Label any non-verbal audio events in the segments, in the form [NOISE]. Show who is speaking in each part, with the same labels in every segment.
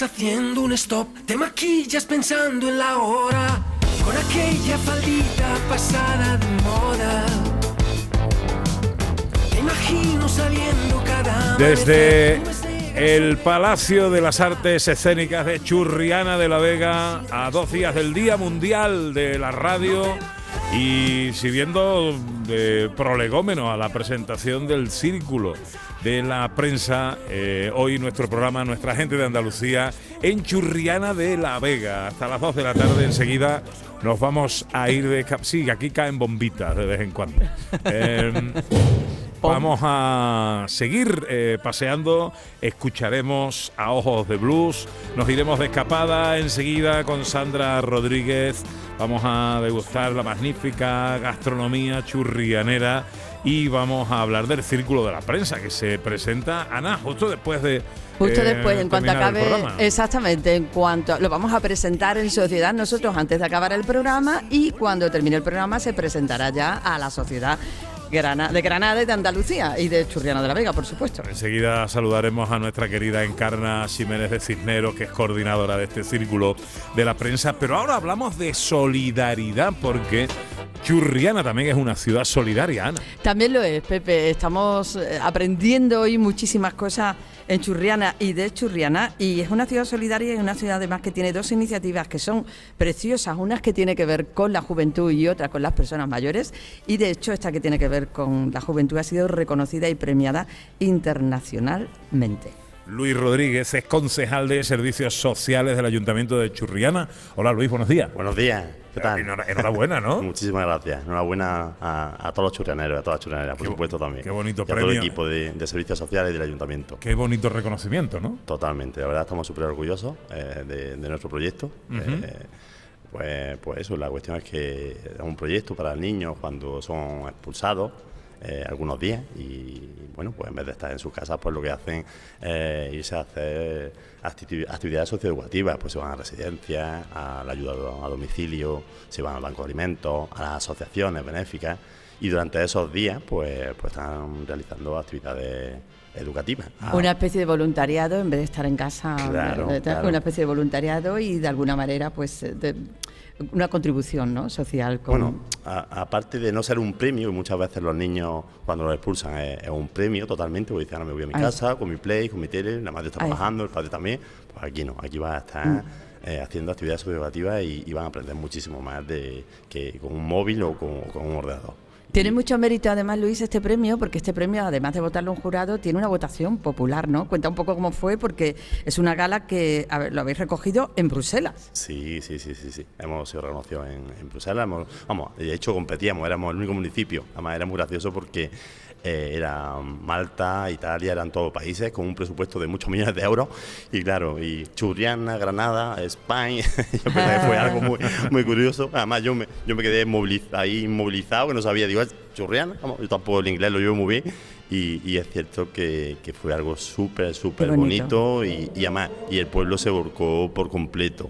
Speaker 1: Haciendo un stop, te maquillas pensando en la hora, con aquella faldita pasada de moda. Te imagino saliendo cada
Speaker 2: Desde el Palacio de las Artes Escénicas de Churriana de la Vega, a dos días del Día Mundial de la Radio y sirviendo de prolegómeno a la presentación del Círculo de la Prensa, eh, hoy nuestro programa, nuestra gente de Andalucía, en Churriana de la Vega. Hasta las 2 de la tarde enseguida nos vamos a ir de... Sí, aquí caen bombitas de vez en cuando. [LAUGHS] Em, Vamos a seguir eh, paseando, escucharemos a Ojos de Blues, nos iremos de escapada enseguida con Sandra Rodríguez, vamos a degustar la magnífica gastronomía churrianera y vamos a hablar del Círculo de la Prensa que se presenta, Ana, justo después de...
Speaker 3: Justo
Speaker 2: eh,
Speaker 3: después, en cuanto acabe, exactamente, en cuanto lo vamos a presentar en sociedad nosotros antes de acabar el programa y cuando termine el programa se presentará ya a la sociedad De Granada y de Andalucía y de Churriana de la Vega, por supuesto.
Speaker 2: Enseguida saludaremos a nuestra querida Encarna Jiménez de Cisneros, que es coordinadora de este círculo de la prensa. Pero ahora hablamos de solidaridad, porque Churriana también es una ciudad solidaria, Ana.
Speaker 3: También lo es, Pepe. Estamos eh, aprendiendo hoy muchísimas cosas en Churriana y de Churriana. Y es una ciudad solidaria y una ciudad además que tiene dos iniciativas que son preciosas. Unas que tiene que ver con la juventud y otra con las personas mayores. Y de hecho esta que tiene que ver con la juventud ha sido reconocida y premiada internacionalmente.
Speaker 2: Luis Rodríguez es concejal de Servicios Sociales del Ayuntamiento de Churriana. Hola Luis, buenos días.
Speaker 4: Buenos días, ¿qué tal?
Speaker 2: Enhora- Enhorabuena, ¿no? [LAUGHS]
Speaker 4: Muchísimas gracias. Enhorabuena a, a todos los churrianeros, a todas las churrianeras, por
Speaker 2: Qué
Speaker 4: supuesto también.
Speaker 2: qué bonito
Speaker 4: y a todo el equipo de, de servicios sociales del ayuntamiento.
Speaker 2: Qué bonito reconocimiento, ¿no?
Speaker 4: Totalmente, la verdad estamos súper orgullosos eh, de, de nuestro proyecto. Eh, pues, pues eso, la cuestión es que es un proyecto para niños cuando son expulsados eh, algunos días y bueno, pues en vez de estar en sus casas, pues lo que hacen es irse a hacer activi- actividades socioeducativas, pues se van a residencias, a la ayuda a domicilio, se van al banco de alimentos, a las asociaciones benéficas y durante esos días pues, pues están realizando actividades educativas. Ah,
Speaker 3: Una especie de voluntariado en vez de estar en casa.
Speaker 4: Claro, claro.
Speaker 3: Una especie de voluntariado y de alguna manera pues de- una contribución ¿no? social. Con,
Speaker 4: Bueno, aparte de no ser un premio, muchas veces los niños cuando los expulsan es, es un premio totalmente, porque dicen, ahora me voy a mi casa, con mi play, con mi tele, la madre está trabajando, el padre también, pues aquí no, aquí van a estar
Speaker 3: Mm.
Speaker 4: eh, haciendo actividades socioeducativas y, y van a aprender muchísimo más de que con un móvil o con, con un ordenador.
Speaker 3: Tiene mucho mérito además, Luis, este premio, porque este premio, además de votarlo un jurado, tiene una votación popular, ¿no? Cuenta un poco cómo fue, porque es una gala que lo habéis recogido en Bruselas.
Speaker 4: Sí, sí, sí, sí, sí. Hemos sido reconocidos en, en Bruselas. hemos- vamos, de hecho competíamos, éramos el único municipio. Además era muy gracioso porque eh, era Malta, Italia, eran todos países con un presupuesto de muchos millones de euros. Y claro, y Churriana, Granada, España, [LAUGHS] yo pensé que fue algo muy, muy curioso. Además yo me, yo me quedé ahí inmovilizado, que no sabía, digo, ¿es Churriana? Vamos, yo tampoco el inglés lo llevo muy bien. Y, y es cierto que, que fue algo súper, súper
Speaker 3: bonito.
Speaker 4: bonito y, y además, y el pueblo se volcó por completo.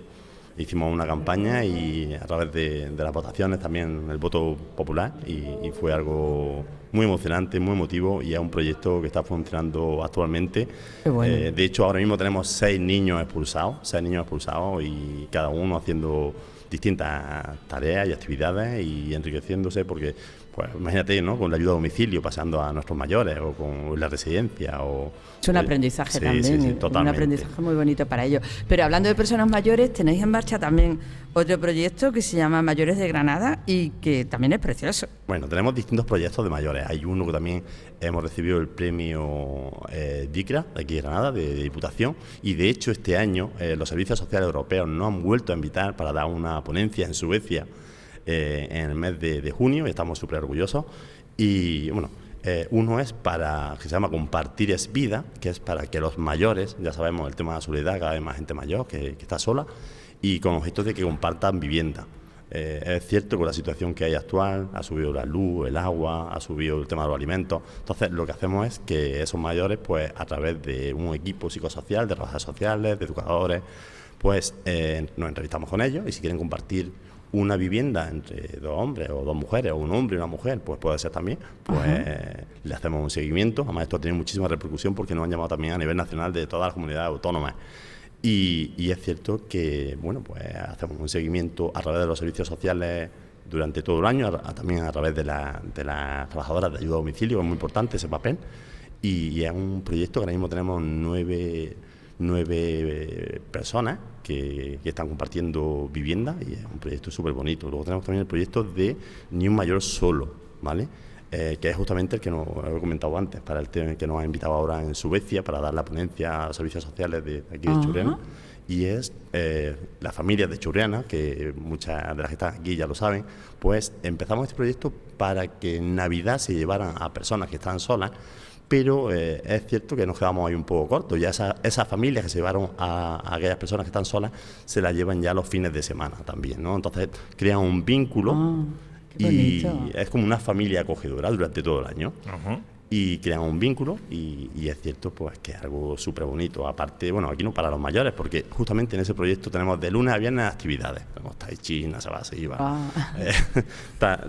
Speaker 4: Hicimos una campaña y a través de, de las votaciones también el voto popular y, y fue algo muy emocionante, muy emotivo y es un proyecto que está funcionando actualmente.
Speaker 3: Bueno.
Speaker 4: Eh, de hecho, ahora mismo tenemos seis niños expulsados, seis niños expulsados y cada uno haciendo distintas tareas y actividades y enriqueciéndose porque, pues imagínate, ¿no? Con la ayuda a domicilio, pasando a nuestros mayores o con la residencia o...
Speaker 3: Es un aprendizaje
Speaker 4: sí,
Speaker 3: también,
Speaker 4: sí, sí,
Speaker 3: un aprendizaje muy bonito para ellos. Pero hablando de personas mayores, tenéis en marcha también otro proyecto que se llama Mayores de Granada y que también es precioso.
Speaker 4: Bueno, tenemos distintos proyectos de mayores. Hay uno que también hemos recibido el premio eh, DICRA, de aquí de Granada, de, de Diputación, y de hecho este año eh, los servicios sociales europeos nos han vuelto a invitar para dar una ponencia en Suecia eh, en el mes de, junio, y estamos súper orgullosos. Y bueno, Eh, uno es para, que se llama Compartir es Vida, que es para que los mayores, ya sabemos el tema de la soledad, cada vez más gente mayor que, está sola, y con objeto de que compartan vivienda. Eh, es cierto que la situación que hay actual, ha subido la luz, el agua, ha subido el tema de los alimentos. Entonces, lo que hacemos es que esos mayores, pues a través de un equipo psicosocial, de trabajadores sociales, de educadores, pues nos entrevistamos con ellos y si quieren compartir una vivienda entre dos hombres o dos mujeres, o un hombre y una mujer, pues puede ser también, pues le hacemos un seguimiento. Además, esto ha tenido muchísima repercusión porque nos han llamado también a nivel nacional de todas las comunidades autónomas. Y, es cierto que, bueno, pues hacemos un seguimiento a través de los servicios sociales durante todo el año, también a través de, las trabajadoras de ayuda a domicilio, es muy importante ese papel. Y, es un proyecto que ahora mismo tenemos nueve, personas que, que, están compartiendo vivienda y es un proyecto súper bonito. Luego tenemos también el proyecto de Ni un mayor solo, ¿vale? Eh, que es justamente el que nos he comentado antes, para el tema que nos ha invitado ahora en Suecia para dar la ponencia a los servicios sociales de, aquí de Churriana. Y es eh, las familias de Churriana, que muchas de las que están aquí ya lo saben, pues empezamos este proyecto para que en Navidad se llevaran a personas que están solas, pero eh, es cierto que nos quedamos ahí un poco cortos. Ya esas familias que se llevaron a, aquellas personas que están solas se las llevan ya los fines de semana también, ¿no? Entonces crean un vínculo. Ah y es como una familia acogedora durante todo el año. Y crean un vínculo y, es cierto pues que es algo súper bonito. Aparte, bueno, aquí no para los mayores, porque justamente en ese proyecto tenemos de lunes a viernes actividades. Tenemos tai chi, se iba, ah. [LAUGHS] eh,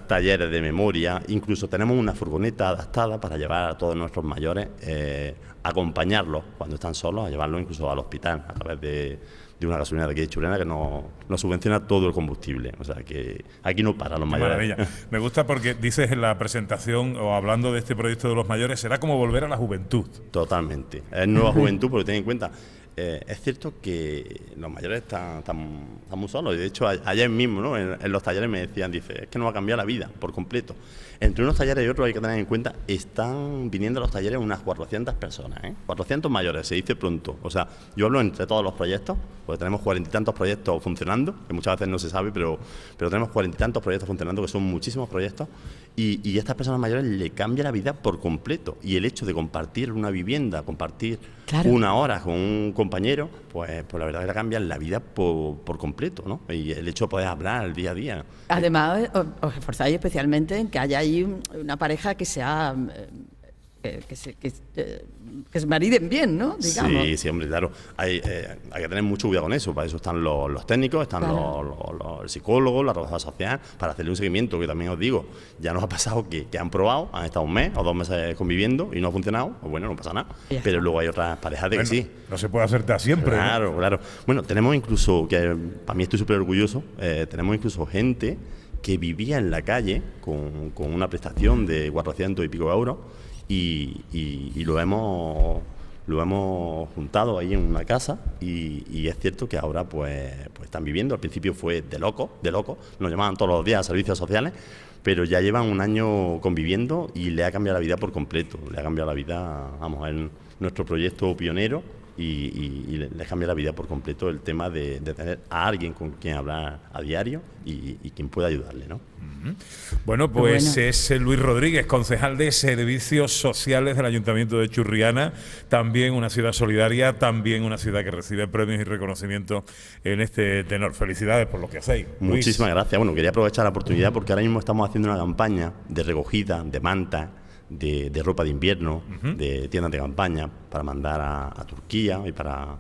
Speaker 4: talleres de memoria, incluso tenemos una furgoneta adaptada para llevar a todos nuestros mayores, eh, acompañarlos cuando están solos, a llevarlos incluso al hospital a través de de una gasolina de aquí de Churena que nos, subvenciona todo el combustible. O sea que aquí no para los mayores. [LAUGHS]
Speaker 2: Me gusta porque dices en la presentación o hablando de este proyecto de los mayores, será como volver a la juventud.
Speaker 4: Totalmente. Es nueva [LAUGHS] juventud, porque ten en cuenta, eh, es cierto que los mayores están, están, muy solos. De hecho, ayer mismo, ¿no? en, los talleres me decían, dice, es que no va a cambiar la vida por completo. Entre unos talleres y otros hay que tener en cuenta, están viniendo a los talleres unas 400 personas, ¿eh? 400 mayores, se dice pronto. O sea, yo hablo entre todos los proyectos, porque tenemos cuarenta y tantos proyectos funcionando, que muchas veces no se sabe, pero, pero tenemos cuarenta y tantos proyectos funcionando, que son muchísimos proyectos, y, y estas personas mayores le cambia la vida por completo. Y el hecho de compartir una vivienda, compartir una hora con un compañero, pues, pues la verdad es que le cambian la vida por, por completo, ¿no? Y el hecho de poder hablar el día a día.
Speaker 3: Además, os esforzáis especialmente en que haya ahí una pareja que sea eh, que, se, que, eh, que, se, mariden bien, ¿no?
Speaker 4: Digamos. Sí, sí, hombre, claro. Hay, eh, hay, que tener mucho cuidado con eso. Para eso están los, los técnicos, están los, los, psicólogos, la trabajadora social, para hacerle un seguimiento, que también os digo, ya nos ha pasado que, que, han probado, han estado un mes o dos meses conviviendo y no ha funcionado, pues bueno, no pasa nada. Pero luego hay otras parejas de que sí.
Speaker 2: No se puede hacerte siempre.
Speaker 4: Claro, claro. Bueno, tenemos incluso, que para mí estoy súper orgulloso, tenemos incluso gente que vivía en la calle con, con una prestación de 400 y pico euros y, lo hemos lo hemos juntado ahí en una casa y, es cierto que ahora pues, pues están viviendo. Al principio fue de loco, de loco, nos llamaban todos los días a servicios sociales, pero ya llevan un año conviviendo y le ha cambiado la vida por completo. Le ha cambiado la vida, vamos, en nuestro proyecto pionero y, les cambia la vida por completo el tema de, tener a alguien con quien hablar a diario y, quien pueda ayudarle, ¿no?
Speaker 2: Bueno, pues es Luis Rodríguez, concejal de Servicios Sociales del Ayuntamiento de Churriana, también una ciudad solidaria, también una ciudad que recibe premios y reconocimientos en este tenor. Felicidades por lo que hacéis.
Speaker 4: Muchísimas gracias. Bueno, quería aprovechar la oportunidad porque ahora mismo estamos haciendo una campaña de recogida de manta de, ropa de invierno, de tiendas de campaña, para mandar a, Turquía y para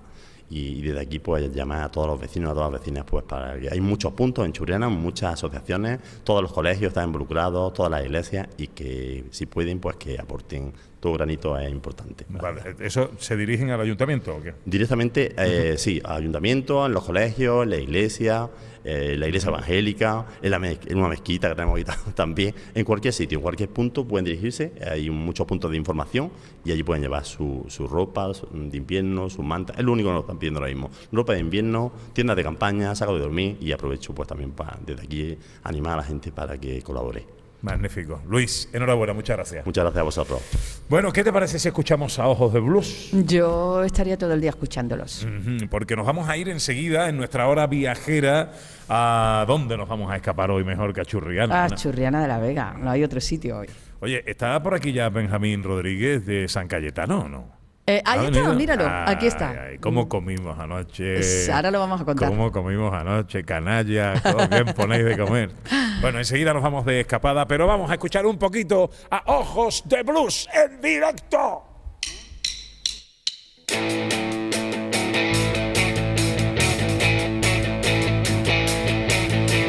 Speaker 4: y, desde aquí pues llamar a todos los vecinos, a todas las vecinas, pues para que hay muchos puntos en Churriana, muchas asociaciones, todos los colegios están involucrados, todas las iglesias y que si pueden pues que aporten todo granito es importante.
Speaker 2: Vale. ¿Eso se dirigen al ayuntamiento o qué?
Speaker 4: Directamente, eh, sí, al ayuntamiento, en los colegios, en la iglesia, eh, la iglesia evangélica, en, la en, una mezquita que tenemos aquí [LAUGHS] también, en cualquier sitio, en cualquier punto pueden dirigirse, hay muchos puntos de información y allí pueden llevar su, su ropa de invierno, su manta, es lo único que nos están pidiendo ahora mismo, ropa de invierno, tiendas de campaña, saco de dormir y aprovecho pues también para desde aquí animar a la gente para que colabore.
Speaker 2: Magnífico. Luis, enhorabuena, muchas gracias.
Speaker 4: Muchas gracias a vosotros.
Speaker 2: Bueno, ¿qué te parece si escuchamos a Ojos de Blues?
Speaker 3: Yo estaría todo el día escuchándolos.
Speaker 2: porque nos vamos a ir enseguida en nuestra hora viajera a dónde nos vamos a escapar hoy mejor que a Churriana.
Speaker 3: A Churriana de la Vega, no hay otro sitio hoy.
Speaker 2: Oye, ¿está por aquí ya Benjamín Rodríguez de San Cayetano o no?
Speaker 3: Eh, ahí
Speaker 2: ¿Ha
Speaker 3: está, míralo,
Speaker 2: Ay,
Speaker 3: aquí está.
Speaker 2: ay, ¿Cómo comimos anoche?
Speaker 3: Ahora lo vamos a contar.
Speaker 2: ¿Cómo comimos anoche, canalla? ¿Cómo bien [LAUGHS] ponéis de comer? Bueno, enseguida nos vamos de escapada, pero vamos a escuchar un poquito a Ojos de Blues en directo.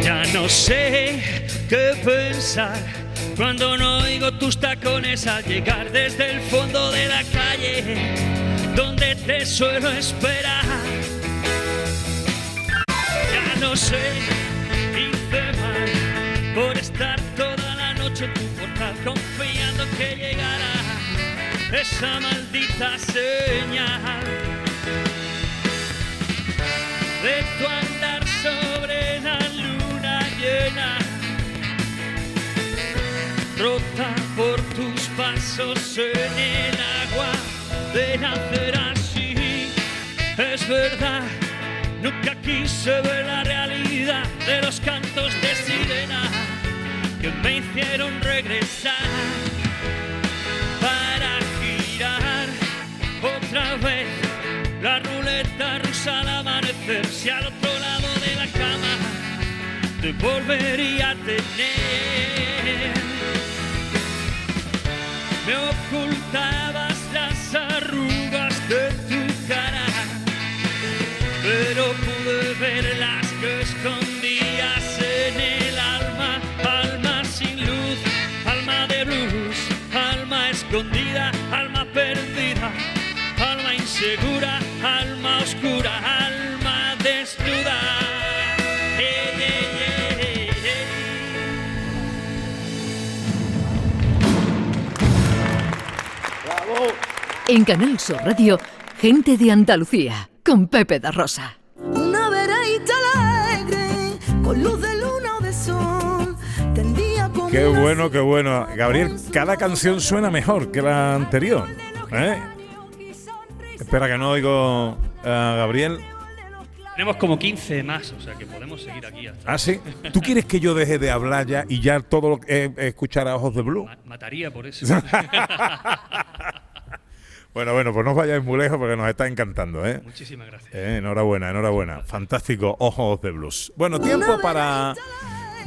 Speaker 5: Ya no sé qué pensar cuando no oigo tus tacones al llegar desde el fondo de la calle donde te suelo esperar. Ya no sé, hice mal por estar toda la noche en tu portal confiando que llegara esa maldita señal de tu rota por tus pasos en el agua, de nacer así. Es verdad, nunca quise ver la realidad de los cantos de sirena que me hicieron regresar para girar otra vez la ruleta rusa al amanecer si al otro lado de la cama te volvería a tener me ocultabas las arrugas de tu cara pero pude ver las que escondías en el alma, alma sin luz, alma de blues, alma escondida, alma perdida, alma insegura, alma
Speaker 6: En Canal Sur Radio, Gente de Andalucía, con Pepe da Rosa.
Speaker 7: Una alegre, con luz de luna o de sol, tendía como
Speaker 2: Qué bueno, qué bueno. Gabriel, cada canción suena mejor que la anterior. ¿eh? Espera que no oigo a Gabriel.
Speaker 5: Tenemos como 15 más, o sea que podemos seguir aquí hasta.
Speaker 2: Ah, sí. ¿Tú quieres que yo deje de hablar ya y ya todo lo que eh, escuchar a ojos de blue?
Speaker 5: Ma- Mataría por eso. [LAUGHS] [LAUGHS]
Speaker 2: Bueno, bueno, pues no os vayáis muy lejos porque nos está encantando, ¿eh?
Speaker 5: Muchísimas gracias.
Speaker 2: Eh, enhorabuena, enhorabuena. Fantástico, ojos de blues. Bueno, tiempo para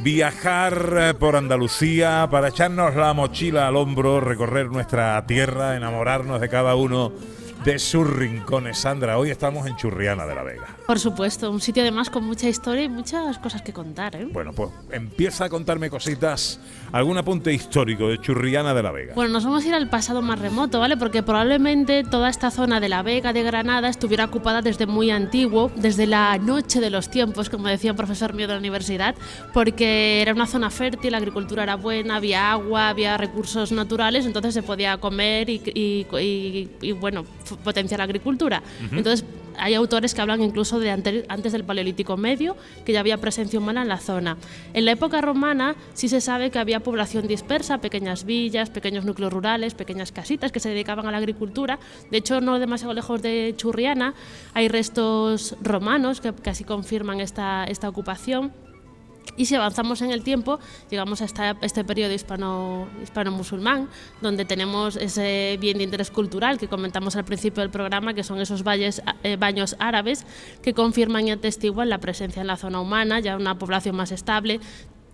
Speaker 2: viajar por Andalucía, para echarnos la mochila al hombro, recorrer nuestra tierra, enamorarnos de cada uno de sus rincones. Sandra, hoy estamos en Churriana de la Vega.
Speaker 8: Por supuesto, un sitio además con mucha historia y muchas cosas que contar, ¿eh?
Speaker 2: Bueno, pues empieza a contarme cositas, algún apunte histórico de Churriana de la Vega.
Speaker 8: Bueno, nos vamos a ir al pasado más remoto, ¿vale? Porque probablemente toda esta zona de la Vega de Granada estuviera ocupada desde muy antiguo, desde la noche de los tiempos, como decía un profesor mío de la universidad, porque era una zona fértil, la agricultura era buena, había agua, había recursos naturales, entonces se podía comer y, y- y- y, bueno, potenciar la agricultura. Entonces, hay autores que hablan incluso de ante- antes del Paleolítico Medio, que ya había presencia humana en la zona. En la época romana sí se sabe que había población dispersa, pequeñas villas, pequeños núcleos rurales, pequeñas casitas que se dedicaban a la agricultura. De hecho, no demasiado lejos de Churriana hay restos romanos que casi confirman esta, esta ocupación. Y si avanzamos en el tiempo, llegamos a esta- este periodo hispano, hispano-musulmán, donde tenemos ese bien de interés cultural que comentamos al principio del programa, que son esos valles, eh, baños árabes que confirman y atestiguan la presencia en la zona humana, ya una población más estable,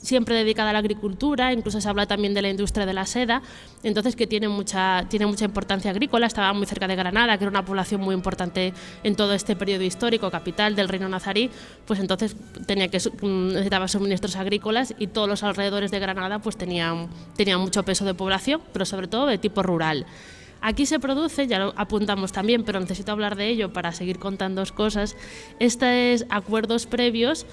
Speaker 8: siempre dedicada a la agricultura, incluso se habla también de la industria de la seda, entonces que tiene mucha, tiene mucha importancia agrícola, estaba muy cerca de Granada, que era una población muy importante en todo este periodo histórico, capital del reino nazarí, pues entonces tenía que, mm, necesitaba suministros agrícolas y todos los alrededores de Granada pues tenían, tenían mucho peso de población, pero sobre todo de tipo rural. Aquí se produce, ya lo apuntamos también, pero necesito hablar de ello para seguir contando cosas, estos acuerdos previos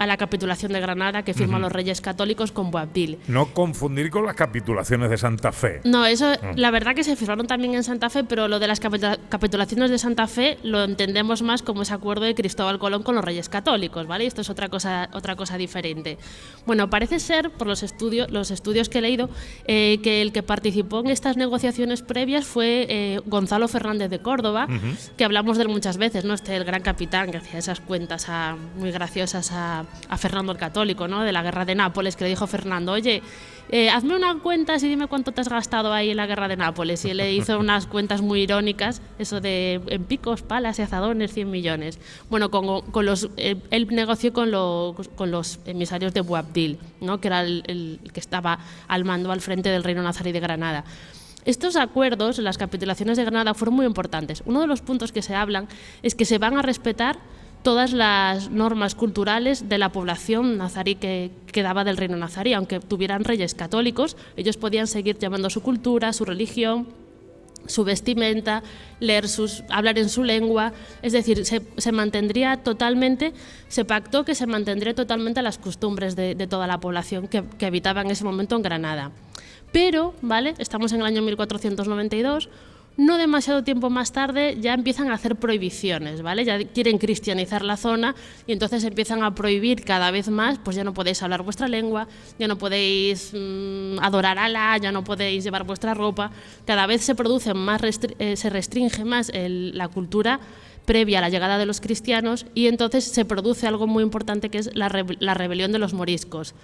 Speaker 8: a la capitulación de Granada que firman los reyes católicos con Boabdil.
Speaker 2: No confundir con las capitulaciones de Santa Fe.
Speaker 8: No, eso, la verdad que se firmaron también en Santa Fe, pero lo de las capitula- capitulaciones de Santa Fe lo entendemos más como ese acuerdo de Cristóbal Colón con los Reyes Católicos, ¿vale? Esto es otra cosa, otra cosa diferente. Bueno, parece ser, por los estudios, los estudios que he leído, eh, que el que participó en estas negociaciones previas fue eh, Gonzalo Fernández de Córdoba, que hablamos de él muchas veces, ¿no? Este el gran capitán que hacía esas cuentas a- muy graciosas a, a Fernando el Católico, ¿no? De la guerra de Nápoles, que le dijo Fernando, oye, eh, hazme unas cuentas y dime cuánto te has gastado ahí en la guerra de Nápoles. Y él le hizo unas cuentas muy irónicas, eso de en picos, palas y azadones, 100 millones. Bueno, con, con los, eh, él negoció con los, emisarios de Boabdil, ¿no? que era el, el que estaba al mando al frente del reino nazarí de Granada. Estos acuerdos, las capitulaciones de Granada, fueron muy importantes. Uno de los puntos que se hablan es que se van a respetar todas las normas culturales de la población nazarí que quedaba del reino nazarí. Aunque tuvieran reyes católicos, ellos podían seguir llamando su cultura, su religión, su vestimenta, leer sus, hablar en su lengua, es decir, se, se mantendría totalmente, se pactó que se mantendría totalmente las costumbres de, toda la población que, que habitaba en ese momento en Granada. Pero, ¿vale? Estamos en el año 1492, no demasiado tiempo más tarde ya empiezan a hacer prohibiciones, ¿vale? Ya quieren cristianizar la zona y entonces empiezan a prohibir cada vez más, pues ya no podéis hablar vuestra lengua, ya no podéis mm, adorar a Alá, ya no podéis llevar vuestra ropa, cada vez se produce más, eh, se restringe más la cultura previa a la llegada de los cristianos y entonces se produce algo muy importante que es la, la rebelión de los moriscos.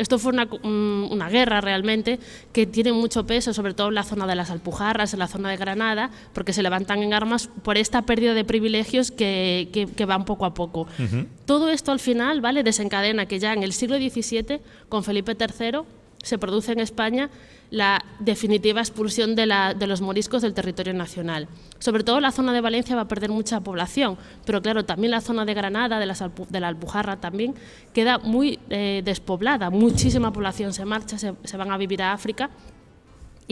Speaker 8: Esto fue una, un- una guerra realmente que tiene mucho peso, sobre todo en la zona de las Alpujarras, en la zona de Granada, porque se levantan en armas por esta pérdida de privilegios que, que- que van poco a poco. Todo esto al final ¿vale? desencadena que ya en el siglo XVII, con Felipe III, se produce en España la definitiva expulsión de, la- de los moriscos del territorio nacional. Sobre todo la zona de Valencia va a perder mucha población, pero claro, también la zona de Granada, de, las de la Alpujarra también, queda muy eh, despoblada. Muchísima población se marcha, se van a vivir a África.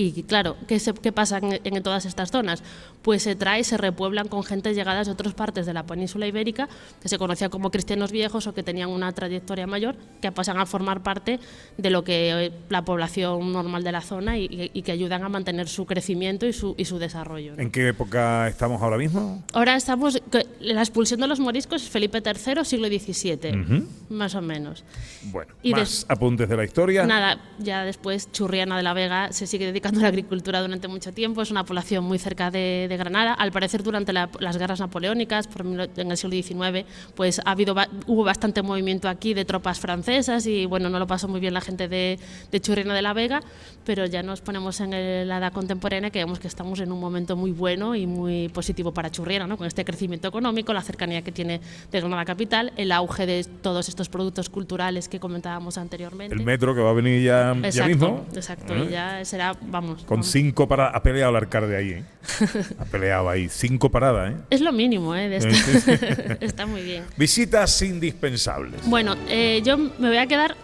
Speaker 8: Y claro, ¿qué, se- qué pasa en, en todas estas zonas? Pues se trae, se repueblan con gente llegadas de otras partes de la península ibérica, que se conocía como cristianos viejos o que tenían una trayectoria mayor, que pasan a formar parte de lo que eh, la población normal de la zona y, y- y que ayudan a mantener su crecimiento y su, y su desarrollo. ¿no?
Speaker 2: ¿En qué época estamos ahora mismo?
Speaker 8: Ahora estamos, la expulsión de los moriscos es Felipe III, siglo XVII, más o menos.
Speaker 2: Bueno,
Speaker 8: Y
Speaker 2: más apuntes de la historia.
Speaker 8: Nada, ya después Churriana de la Vega se sigue dedicando a la agricultura durante mucho tiempo, es una población muy cerca de, de Granada. Al parecer durante la- las guerras napoleónicas, por en el siglo XIX, pues ha habido hubo bastante movimiento aquí de tropas francesas y bueno, no lo pasó muy bien la gente de, de Churriana de la Vega, pero ya nos ponemos en el- la edad contemporánea que vemos que estamos en un momento muy bueno y muy positivo para Churriana, ¿no? con este crecimiento económico, la cercanía que tiene de Granada capital, el auge de todos estos productos culturales que comentábamos anteriormente.
Speaker 2: El metro que va a venir ya, ya
Speaker 8: Exacto,
Speaker 2: mismo.
Speaker 8: exacto.
Speaker 2: ¿Eh?
Speaker 8: Y ya será, vamos.
Speaker 2: Con
Speaker 8: vamos.
Speaker 2: cinco paradas. Ha peleado el alcalde ahí, ¿eh? [LAUGHS] ha peleado ahí. Cinco paradas, ¿eh?
Speaker 8: Es lo mínimo, ¿eh? De. [LAUGHS] Está muy bien.
Speaker 2: Visitas indispensables.
Speaker 8: Bueno, eh, yo me voy a quedar.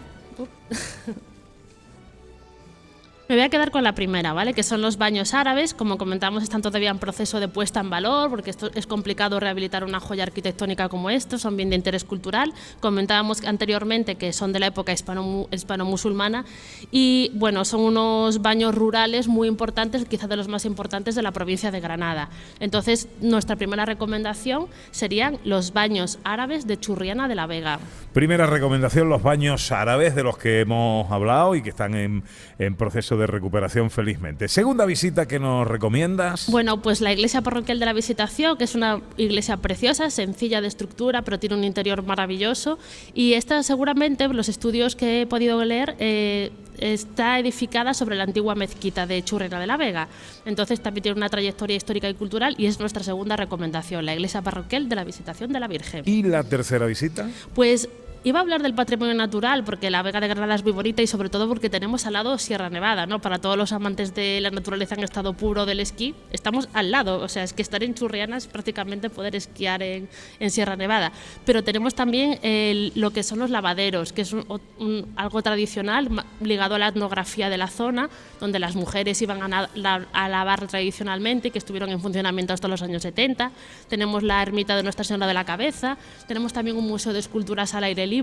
Speaker 8: Me voy a quedar con la primera, ¿vale? Que son los baños árabes. Como comentamos, están todavía en proceso de puesta en valor, porque esto es complicado rehabilitar una joya arquitectónica como esto, son bien de interés cultural. Comentábamos anteriormente que son de la época hispano- hispano-musulmana y, bueno, son unos baños rurales muy importantes, quizás de los más importantes de la provincia de Granada. Entonces, nuestra primera recomendación serían los baños árabes de Churriana de la Vega.
Speaker 2: Primera recomendación, los baños árabes de los que hemos hablado y que están en, en proceso de recuperación felizmente. Segunda visita que nos recomiendas.
Speaker 8: Bueno, pues la iglesia parroquial de la Visitación, que es una iglesia preciosa, sencilla de estructura, pero tiene un interior maravilloso. Y esta seguramente, los estudios que he podido leer, eh, está edificada sobre la antigua mezquita de Churrena de la Vega. Entonces también tiene una trayectoria histórica y cultural y es nuestra segunda recomendación, la iglesia parroquial de la Visitación de la Virgen.
Speaker 2: ¿Y la tercera visita?
Speaker 8: Pues iba a hablar del patrimonio natural, porque la Vega de Granada es muy bonita y sobre todo porque tenemos al lado Sierra Nevada, ¿no? Para todos los amantes de la naturaleza en estado puro del esquí, estamos al lado, o sea, es que estar en Churriana es prácticamente poder esquiar en, en Sierra Nevada. Pero tenemos también el- lo que son los lavaderos, que es un- un- algo tradicional ligado a la etnografía de la zona, donde las mujeres iban a, a lavar tradicionalmente, que estuvieron en funcionamiento hasta los años 70. Tenemos la ermita de Nuestra Señora de la Cabeza, tenemos también un museo de esculturas al aire libre.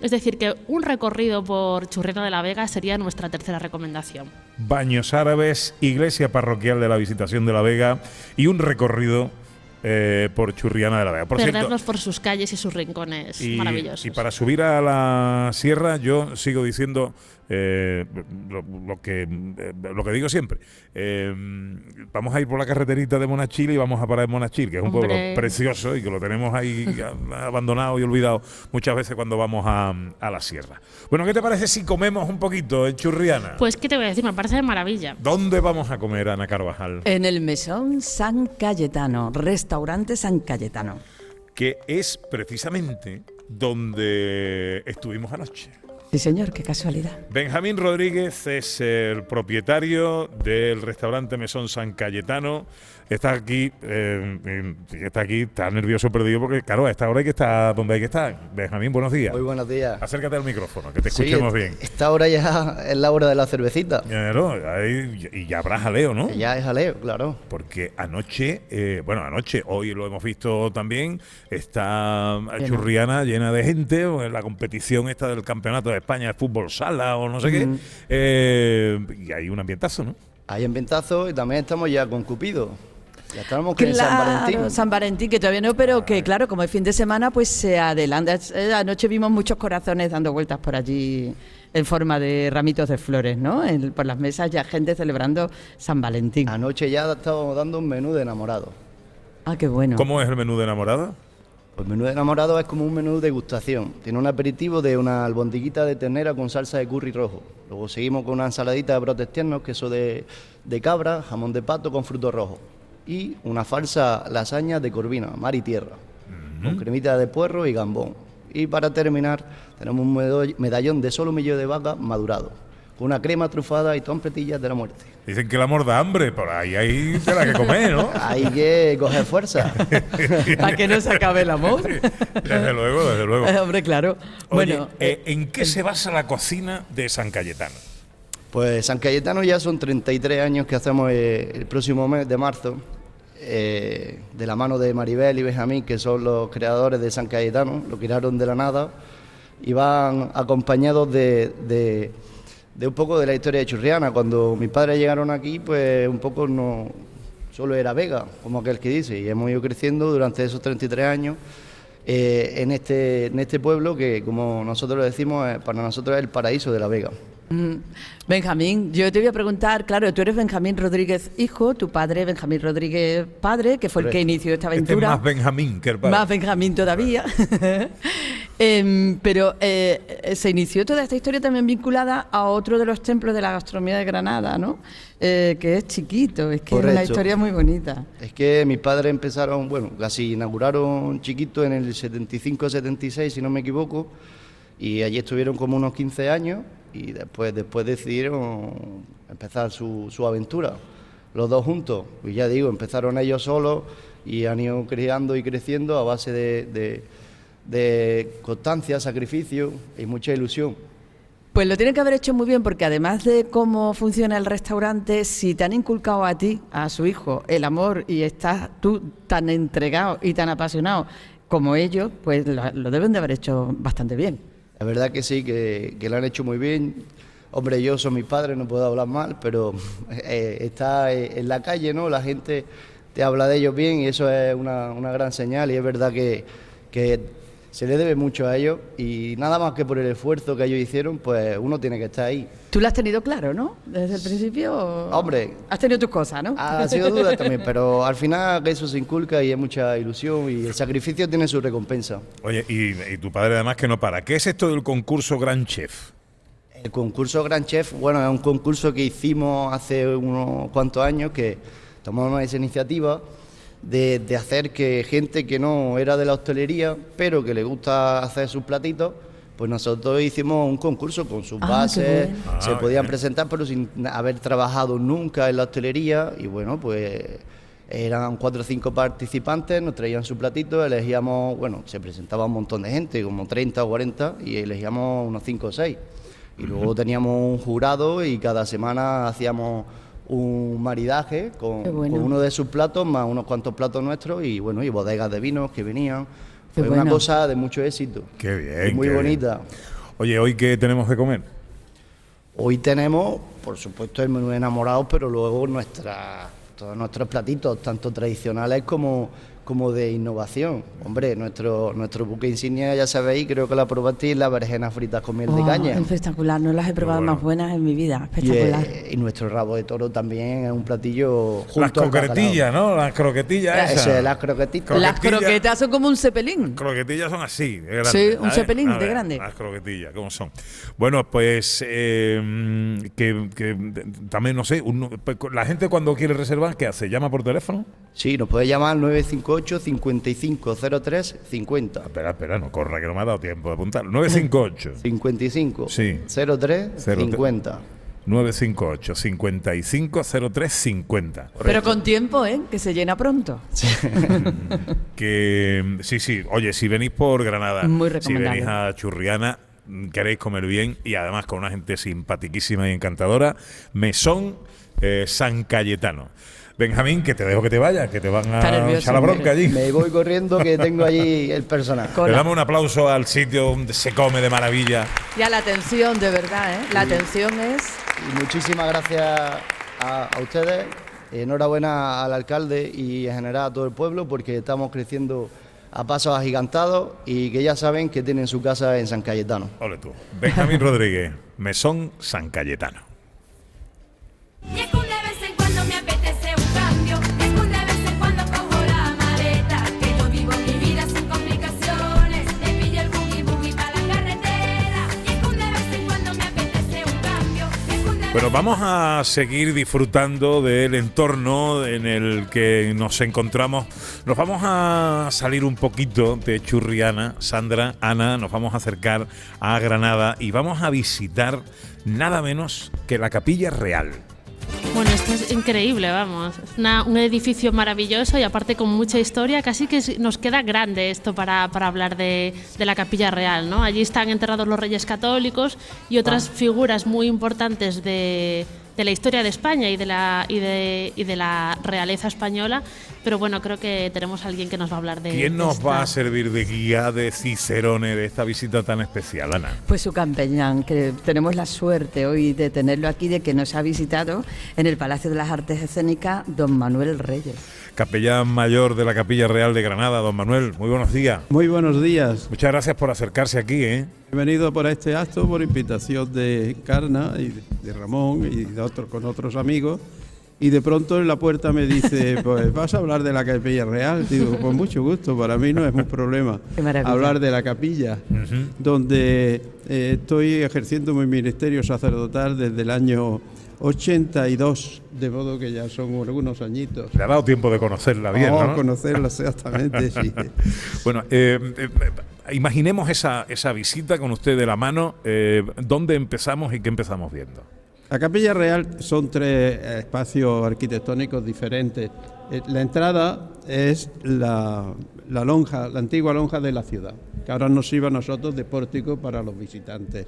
Speaker 8: Es decir, que un recorrido por Churriana de la Vega sería nuestra tercera recomendación.
Speaker 2: Baños árabes, iglesia parroquial de la Visitación de la Vega y un recorrido eh, por Churriana de la Vega. Por
Speaker 8: Perdernos
Speaker 2: cierto,
Speaker 8: por sus calles y sus rincones
Speaker 2: y,
Speaker 8: maravillosos.
Speaker 2: y para subir a la sierra, yo sigo diciendo eh, lo, lo que, eh, lo que digo siempre. Eh, vamos a ir por la carreterita de Monachil y vamos a parar en Monachil, que es un pueblo precioso y que lo tenemos ahí [LAUGHS] abandonado y olvidado muchas veces cuando vamos a, a la sierra. Bueno, ¿qué te parece si comemos un poquito en Churriana?
Speaker 8: Pues, ¿qué te voy a decir? Me parece de maravilla.
Speaker 2: ¿Dónde vamos a comer, Ana Carvajal?
Speaker 3: En el Mesón San Cayetano, restaurante San Cayetano.
Speaker 2: Que es precisamente donde estuvimos anoche.
Speaker 3: Sí, señor, qué casualidad.
Speaker 2: Benjamín Rodríguez es el propietario del restaurante Mesón San Cayetano. Está aquí, eh, eh, está aquí, está nervioso perdido porque, claro, a esta hora hay que estar donde hay que estar. Benjamín, buenos días.
Speaker 9: Muy buenos días.
Speaker 2: Acércate al micrófono, que te escuchemos bien.
Speaker 9: Esta hora ya es la hora de la cervecita.
Speaker 2: Claro, ahí- y ya habrá jaleo, ¿no?
Speaker 9: Ya es jaleo, claro.
Speaker 2: Porque anoche, eh, bueno, anoche, hoy lo hemos visto también, está. Churriana llena de gente, en la competición esta del Campeonato de España de Fútbol Sala o no sé qué, eh, y hay un ambientazo, ¿no?
Speaker 9: Hay ambientazo y también estamos ya con Cupido. Ya estamos con el San Valentín.
Speaker 3: San Valentín, que todavía no, pero que claro, como es fin de semana, pues se adelanta. Anoche vimos muchos corazones dando vueltas por allí en forma de ramitos de flores, ¿no? En- por las mesas ya gente celebrando San Valentín.
Speaker 9: Anoche ya estábamos dando un menú de enamorado.
Speaker 3: Ah, qué bueno.
Speaker 2: ¿Cómo es el menú de enamorada?
Speaker 9: Pues el menú de enamorado es como un menú de degustación. Tiene un aperitivo de una albondiguita de ternera con salsa de curry rojo. Luego seguimos con una ensaladita de brotes tiernos, queso de, de cabra, jamón de pato con frutos rojos. Y una falsa lasaña de corvina, mar y tierra, con cremita de puerro y gambón. Y para terminar, tenemos un medallón de solomillo de vaca madurado, con una crema trufada y trompetillas de la muerte.
Speaker 2: Dicen que el amor da hambre, por ahí hay tela que comer, ¿no? [LAUGHS]
Speaker 9: Hay que coger fuerza. [LAUGHS]
Speaker 3: Para que no se acabe el amor.
Speaker 2: desde luego, desde luego.
Speaker 3: Eh, [LAUGHS] Hombre, claro.
Speaker 2: Oye,
Speaker 3: bueno,
Speaker 2: eh, ¿en qué se basa la cocina de San Cayetano?
Speaker 9: Pues San Cayetano ya son 33 años que hacemos eh, el próximo mes de marzo, eh, de la mano de Maribel y Benjamín, que son los creadores de San Cayetano, lo crearon de la nada y van acompañados de, un poco de la historia de Churriana. Cuando mis padres llegaron aquí, pues un poco no solo era Vega, como aquel que dice, y hemos ido creciendo durante esos 33 años. eh, en, este, en este pueblo que, como nosotros lo decimos, para nosotros es el paraíso de la Vega.
Speaker 3: Mm, Benjamín, yo te voy a preguntar, claro, tú eres Benjamín Rodríguez hijo, tu padre Benjamín Rodríguez padre, que fue el que
Speaker 9: Correcto.
Speaker 3: inició esta
Speaker 2: Este es
Speaker 3: aventura.
Speaker 2: más Benjamín que el padre.
Speaker 3: Más Benjamín todavía. [LAUGHS] Em, pero eh, se inició toda esta historia también vinculada a otro de los templos de la gastronomía de Granada, ¿no? Eh, que es chiquito, es que es una
Speaker 9: Correcto.
Speaker 3: historia muy bonita.
Speaker 9: Es que mis padres empezaron, bueno, casi inauguraron chiquito en el 75-76, si no me equivoco, y allí estuvieron como unos 15 años y después, después decidieron empezar su, su aventura, los dos juntos. Y ya digo, empezaron ellos solos y han ido creando y creciendo a base de, constancia, sacrificio y mucha ilusión.
Speaker 3: Pues lo tienen que haber hecho muy bien porque además de cómo funciona el restaurante, si te han inculcado a ti, a su hijo, el amor y estás tú tan entregado y tan apasionado como ellos, pues lo deben de haber hecho bastante bien.
Speaker 9: La verdad que sí, que, lo han hecho muy bien. Hombre, yo soy mi padre, no puedo hablar mal, pero [LAUGHS] eh, está eh, en la calle, ¿no? La gente te habla de ellos bien y eso es una, una gran señal y es verdad que, que se le debe mucho a ellos y nada más que por el esfuerzo que ellos hicieron, pues uno tiene que estar ahí.
Speaker 3: Tú lo has tenido claro, ¿no? Desde el principio.
Speaker 9: Hombre.
Speaker 3: Has tenido tus cosas, ¿no?
Speaker 9: Ha sido duda también, pero al final eso se inculca y es mucha ilusión y el sacrificio tiene su recompensa.
Speaker 2: Oye, y, y tu padre además que no para. ¿Qué es esto del concurso Gran Chef?
Speaker 9: El concurso Gran Chef, bueno, es un concurso que hicimos hace unos cuantos años que tomamos esa iniciativa de, de hacer que gente que no era de la hostelería, pero que le gusta hacer sus platitos, pues nosotros hicimos un concurso con sus
Speaker 3: Ah,
Speaker 9: bases,
Speaker 3: bueno.
Speaker 9: se
Speaker 2: Ah,
Speaker 9: podían
Speaker 2: bien.
Speaker 9: presentar, pero sin haber trabajado nunca en la hostelería, y bueno, pues eran cuatro o cinco participantes, nos traían su platito, elegíamos, bueno, se presentaba un montón de gente, como 30 o 40, y elegíamos unos 5 o 6. Y luego teníamos un jurado y cada semana hacíamos un maridaje con,
Speaker 3: Qué bueno.
Speaker 9: con uno de sus platos más unos cuantos platos nuestros y bueno, y bodegas de vinos que venían.
Speaker 3: Qué
Speaker 9: Fue una cosa de mucho éxito.
Speaker 2: Qué bien.
Speaker 9: y muy
Speaker 2: qué bien.
Speaker 9: bonita.
Speaker 2: Oye, ¿hoy qué tenemos que comer?
Speaker 9: Hoy tenemos, por supuesto, el menú de enamorados, pero luego nuestra, todos nuestros platitos, tanto tradicionales como, como de innovación. Hombre, nuestro, nuestro buque insignia, ya sabéis, creo que la probasteis, la berenjena fritas con miel de caña.
Speaker 3: Espectacular, no las he probado
Speaker 2: bueno.
Speaker 3: más buenas en mi vida.
Speaker 9: Y,
Speaker 3: Espectacular.
Speaker 9: eh, y nuestro rabo de toro también es un platillo
Speaker 2: Las
Speaker 9: junto bacalao.
Speaker 2: croquetillas, ¿no? Las croquetillas
Speaker 9: Eso es, las croquetitas.
Speaker 3: las croquetas son como un cepelín.
Speaker 2: croquetillas son así, de
Speaker 3: Sí, un
Speaker 2: ¿sabes?
Speaker 3: cepelín de grande.
Speaker 2: Las croquetillas, ¿cómo son? Bueno, pues eh, que, que también, no sé, un- pues, la gente cuando quiere reservar, ¿qué hace? ¿Llama por teléfono?
Speaker 9: Sí, nos puede llamar al 958 5503 50.
Speaker 2: Espera, espera, no corra, que no me ha dado tiempo de apuntar. 958
Speaker 9: 55 [LAUGHS]
Speaker 2: Sí.
Speaker 9: 03
Speaker 2: Cero tre-
Speaker 9: 50.
Speaker 2: 958 5503 50.
Speaker 3: Pero con tiempo, ¿eh? Que se llena pronto. [LAUGHS]
Speaker 2: Que sí, sí, oye, si venís por Granada,
Speaker 3: Muy
Speaker 2: si venís a Churriana, mm, queréis comer bien y además con una gente simpatiquísima y encantadora, Mesón eh, San Cayetano. Benjamín, que te dejo que te vayas, que te van a echar la bronca allí.
Speaker 9: Me voy corriendo que tengo allí el personal.
Speaker 2: Le damos un aplauso al sitio donde se come de maravilla.
Speaker 3: Ya la atención, de verdad, ¿eh? La atención es...
Speaker 9: Y muchísimas gracias a, a ustedes. Enhorabuena al alcalde y en general a todo el pueblo porque estamos creciendo a pasos agigantados y que ya saben que tienen su casa en San Cayetano.
Speaker 2: Ole tú. Benjamín Rodríguez, Mesón San Cayetano. Bueno, vamos a seguir disfrutando del entorno en el que nos encontramos. Nos vamos a salir un poquito de Churriana, Sandra, Ana, nos vamos a acercar a Granada y vamos a visitar nada menos que la Capilla Real.
Speaker 8: Bueno, esto es increíble, vamos. Una- un edificio maravilloso y aparte con mucha historia. Casi que nos queda grande esto para, para hablar de, de la Capilla Real, ¿no? Allí están enterrados los reyes católicos y otras figuras muy importantes de, de la historia de España y de, la, y, de, y de la realeza española. Pero bueno, creo que tenemos a alguien que nos va a hablar de
Speaker 2: ¿Quién nos
Speaker 8: esta-
Speaker 2: va a servir de guía, de cicerone de esta visita tan especial, Ana?
Speaker 3: Pues su campellán, que tenemos la suerte hoy de tenerlo aquí, de que nos ha visitado en el Palacio de las Artes Escénicas don Manuel Reyes.
Speaker 2: Capellán mayor de la Capilla Real de Granada, don Manuel, muy buenos días.
Speaker 10: Muy buenos días.
Speaker 2: Muchas gracias por acercarse aquí, ¿eh?
Speaker 10: Bienvenido por este acto, por invitación de Carna y de- Ramón y de otro, con otros amigos. Y de pronto en la puerta me dice, [LAUGHS] pues vas a hablar de la capilla real. Digo, con mucho gusto, para mí no es un problema hablar de la capilla, donde eh, estoy ejerciendo mi ministerio sacerdotal desde el año 82, de modo que ya son algunos añitos.
Speaker 2: Le ha dado tiempo de conocerla bien,
Speaker 10: Oh,
Speaker 2: ¿no?
Speaker 10: conocerla exactamente, sí. [LAUGHS]
Speaker 2: Bueno, eh, eh, imaginemos esa, esa visita con usted de la mano. eh, ¿Dónde empezamos y qué empezamos viendo?
Speaker 10: La Capilla Real son tres espacios arquitectónicos diferentes. Eh, La entrada es la, la lonja, la antigua lonja de la ciudad, que ahora nos sirve a nosotros de pórtico para los visitantes.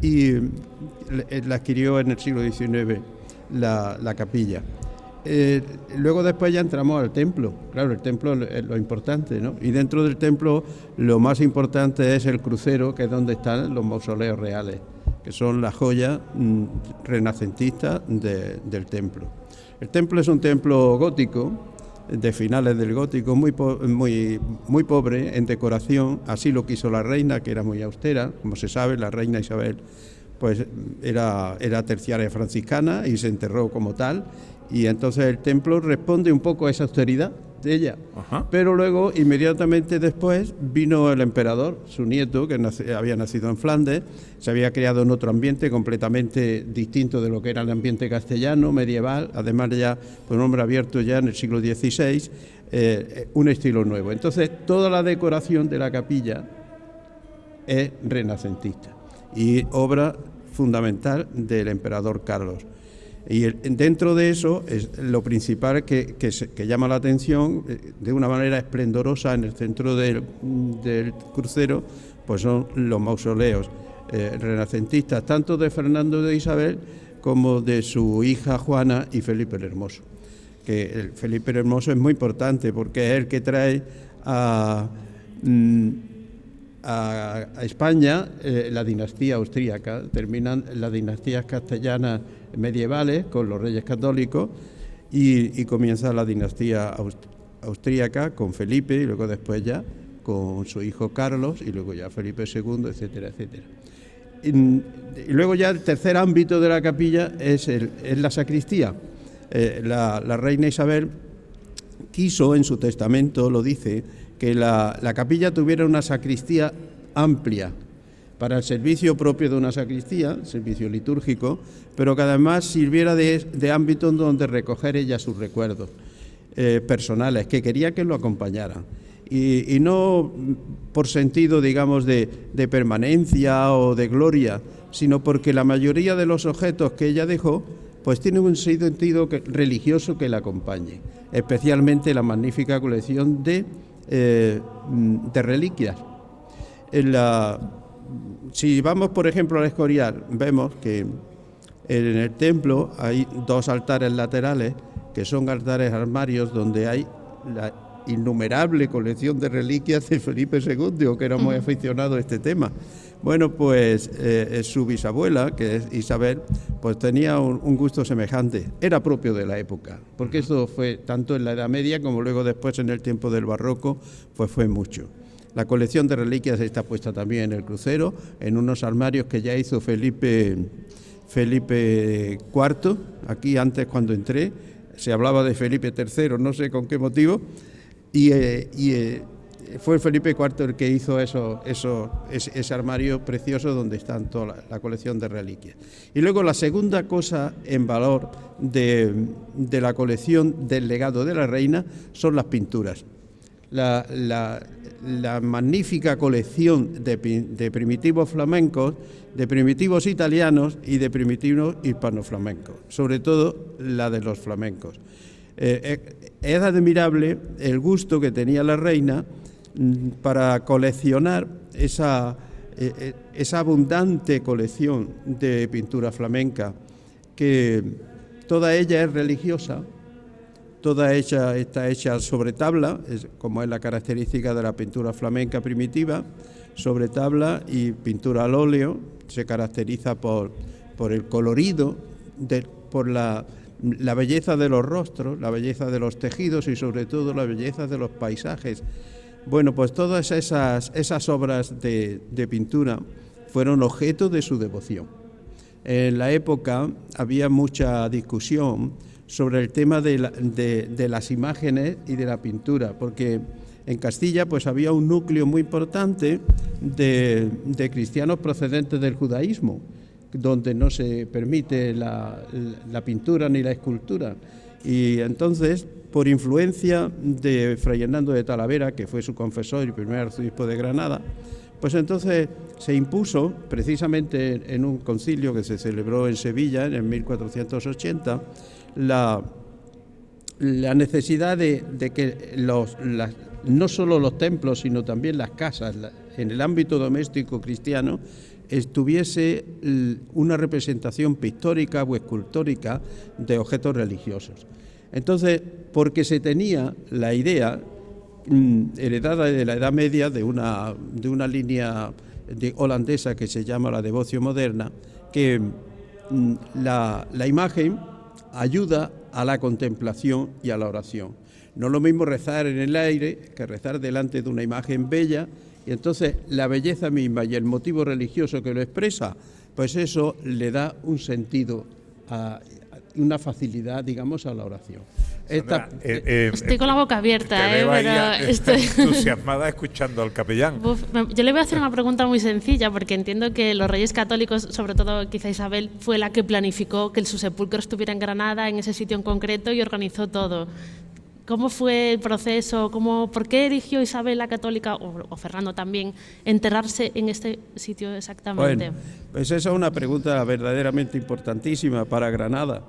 Speaker 10: Y eh, la adquirió en el siglo XIX la, la capilla. Eh, luego después ya entramos al templo. Claro, el templo es lo importante, ¿no? Y dentro del templo lo más importante es el crucero, que es donde están los mausoleos reales, que son las joyas mm, renacentistas de- del templo. El templo es un templo gótico, de finales del gótico, muy, muy, muy pobre en decoración, así lo quiso la reina, que era muy austera, como se sabe, la reina Isabel pues era, era terciaria franciscana y se enterró como tal, y entonces el templo responde un poco a esa austeridad de ella.
Speaker 2: Ajá.
Speaker 10: Pero luego, inmediatamente después, vino el emperador, su nieto, que nace- había nacido en Flandes, se había criado en otro ambiente completamente distinto de lo que era el ambiente castellano, medieval, además ya, por un hombre abierto ya en el siglo XVI, eh, un estilo nuevo. Entonces, toda la decoración de la capilla es renacentista y obra fundamental del emperador Carlos. Y dentro de eso, es lo principal que, llama la atención eh, de una manera esplendorosa en el centro del, crucero, pues son los mausoleos eh, renacentistas, tanto de Fernando de Isabel como de su hija Juana y Felipe el Hermoso. Que el Felipe el Hermoso es muy importante porque es el que trae a, mm, España eh, la dinastía austríaca, terminan las dinastías castellanas medievales con los reyes católicos y, comienza la dinastía aust- austríaca con Felipe y luego después ya con su hijo Carlos y luego ya Felipe II, etcétera, etcétera. Y, y luego ya el tercer ámbito de la capilla es, el- es la sacristía. Eh, la, la reina Isabel quiso en su testamento, lo dice, que la, la capilla tuviera una sacristía amplia para el servicio propio de una sacristía, servicio litúrgico, pero que además sirviera de, de ámbito donde recoger ella sus recuerdos eh, personales, que quería que lo acompañaran. Y, no por sentido, digamos, de, permanencia o de gloria, sino porque la mayoría de los objetos que ella dejó, pues tienen un sentido religioso que la acompañe, especialmente la magnífica colección de, eh, de reliquias. En la- si vamos, por ejemplo, al Escorial, vemos que en el templo hay dos altares laterales que son altares armarios donde hay la innumerable colección de reliquias de Felipe II, que era muy aficionado a este tema. Bueno, pues eh, su bisabuela, que es Isabel, pues tenía un, un gusto semejante. Era propio de la época, porque esto fue tanto en la Edad Media como luego después en el tiempo del Barroco, pues fue mucho. La colección de reliquias está puesta también en el crucero, en unos armarios que ya hizo Felipe, Felipe IV. Aquí antes cuando entré se hablaba de Felipe III, no sé con qué motivo, y, eh, eh, fue Felipe IV el que hizo eso, eso, ese, armario precioso donde están toda la, la colección de reliquias. Y luego la segunda cosa en valor de, de la colección del legado de la reina son las pinturas la, magnífica colección de, primitivos flamencos, de primitivos italianos y de primitivos hispanoflamencos, sobre todo la de los flamencos. Eh, eh, es admirable el gusto que tenía la reina mm, para coleccionar eh, eh, esa abundante colección de pintura flamenca, que toda ella es religiosa, toda hecha, está hecha sobre tabla, como es la característica de la pintura flamenca primitiva, sobre tabla y pintura al óleo, se caracteriza por, por el colorido, por la, belleza de los rostros, la belleza de los tejidos y sobre todo la belleza de los paisajes. Bueno, pues todas esas, esas obras de pintura fueron objeto de su devoción. En la época había mucha discusión sobre el tema de, la- de- de las imágenes y de la pintura, porque en Castilla pues había un núcleo muy importante de, cristianos procedentes del judaísmo, donde no se permite la, la pintura ni la escultura. Y entonces, por influencia de Fray Hernando de Talavera, que fue su confesor y primer arzobispo de Granada, pues entonces se impuso, precisamente en un concilio que se celebró en Sevilla en el 1480, la, la necesidad de, de que los, no solo los templos, sino también las casas, en el ámbito doméstico cristiano, estuviese una representación pictórica o escultórica de objetos religiosos. Entonces, porque se tenía la idea mm, heredada de la Edad Media de una, de una línea de- holandesa que se llama la devoción moderna, que mm, la, la imagen ayuda a la contemplación y a la oración. No es lo mismo rezar en el aire que rezar delante de una imagen bella, y entonces la belleza misma y el motivo religioso que lo expresa, pues eso le da un sentido, a, una facilidad, digamos, a la oración. Esta-
Speaker 2: Eh, eh,
Speaker 8: Estoy con la boca abierta,
Speaker 2: te
Speaker 8: ¿eh? pero
Speaker 2: a-
Speaker 8: estoy... [LAUGHS]
Speaker 2: entusiasmada escuchando al capellán.
Speaker 8: Uf, yo le voy a hacer una pregunta muy sencilla, porque entiendo que los reyes católicos, sobre todo quizá Isabel, fue la que planificó que su sepulcro estuviera en Granada, en ese sitio en concreto, y organizó todo. ¿Cómo fue el proceso? ¿Cómo, ¿Por qué eligió Isabel la católica, o, o Fernando también, enterrarse en este sitio exactamente?
Speaker 10: Bueno, pues esa es una pregunta verdaderamente importantísima para Granada,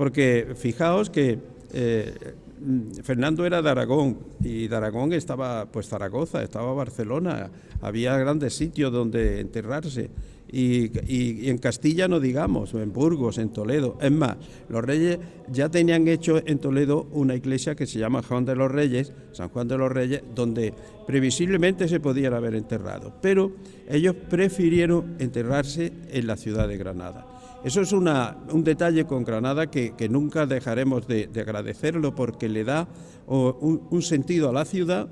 Speaker 10: porque fijaos que eh, Fernando era de Aragón y de Aragón estaba pues Zaragoza, estaba Barcelona, había grandes sitios donde enterrarse. Y, y- en Castilla no digamos, en Burgos, en Toledo. Es más, los reyes ya tenían hecho en Toledo una iglesia que se llama Juan de los Reyes, San Juan de los Reyes, donde previsiblemente se podían haber enterrado. Pero ellos prefirieron enterrarse en la ciudad de Granada. Eso es un detalle con Granada que, nunca dejaremos de, de agradecerlo porque le da un sentido a la ciudad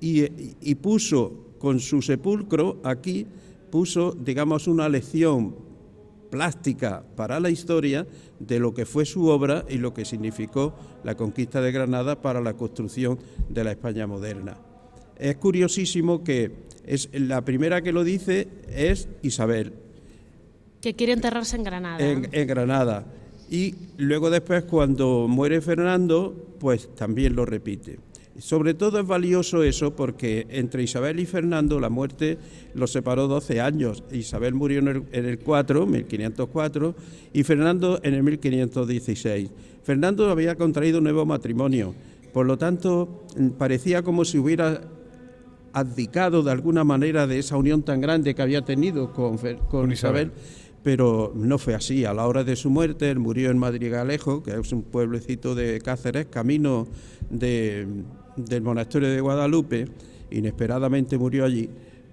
Speaker 10: y, y puso con su sepulcro aquí, puso, digamos, una lección plástica para la historia de lo que fue su obra y lo que significó la conquista de Granada para la construcción de la España moderna. Es curiosísimo que es la primera que lo dice es Isabel,
Speaker 8: Que quiere enterrarse en Granada.
Speaker 10: en, en Granada. Y luego después cuando muere Fernando, pues también lo repite. Sobre todo es valioso eso porque entre Isabel y Fernando la muerte los separó 12 años. Isabel murió en el, en el 4, 1504, y Fernando en el 1516. Fernando había contraído un nuevo matrimonio, por lo tanto mm, parecía como si hubiera abdicado de alguna manera de esa unión tan grande que había tenido con, con
Speaker 2: Isabel.
Speaker 10: Isabel, pero no fue así. A la hora de su muerte, él murió en Madrigalejo, que es un pueblecito de Cáceres, camino de- del monasterio de Guadalupe, inesperadamente murió allí.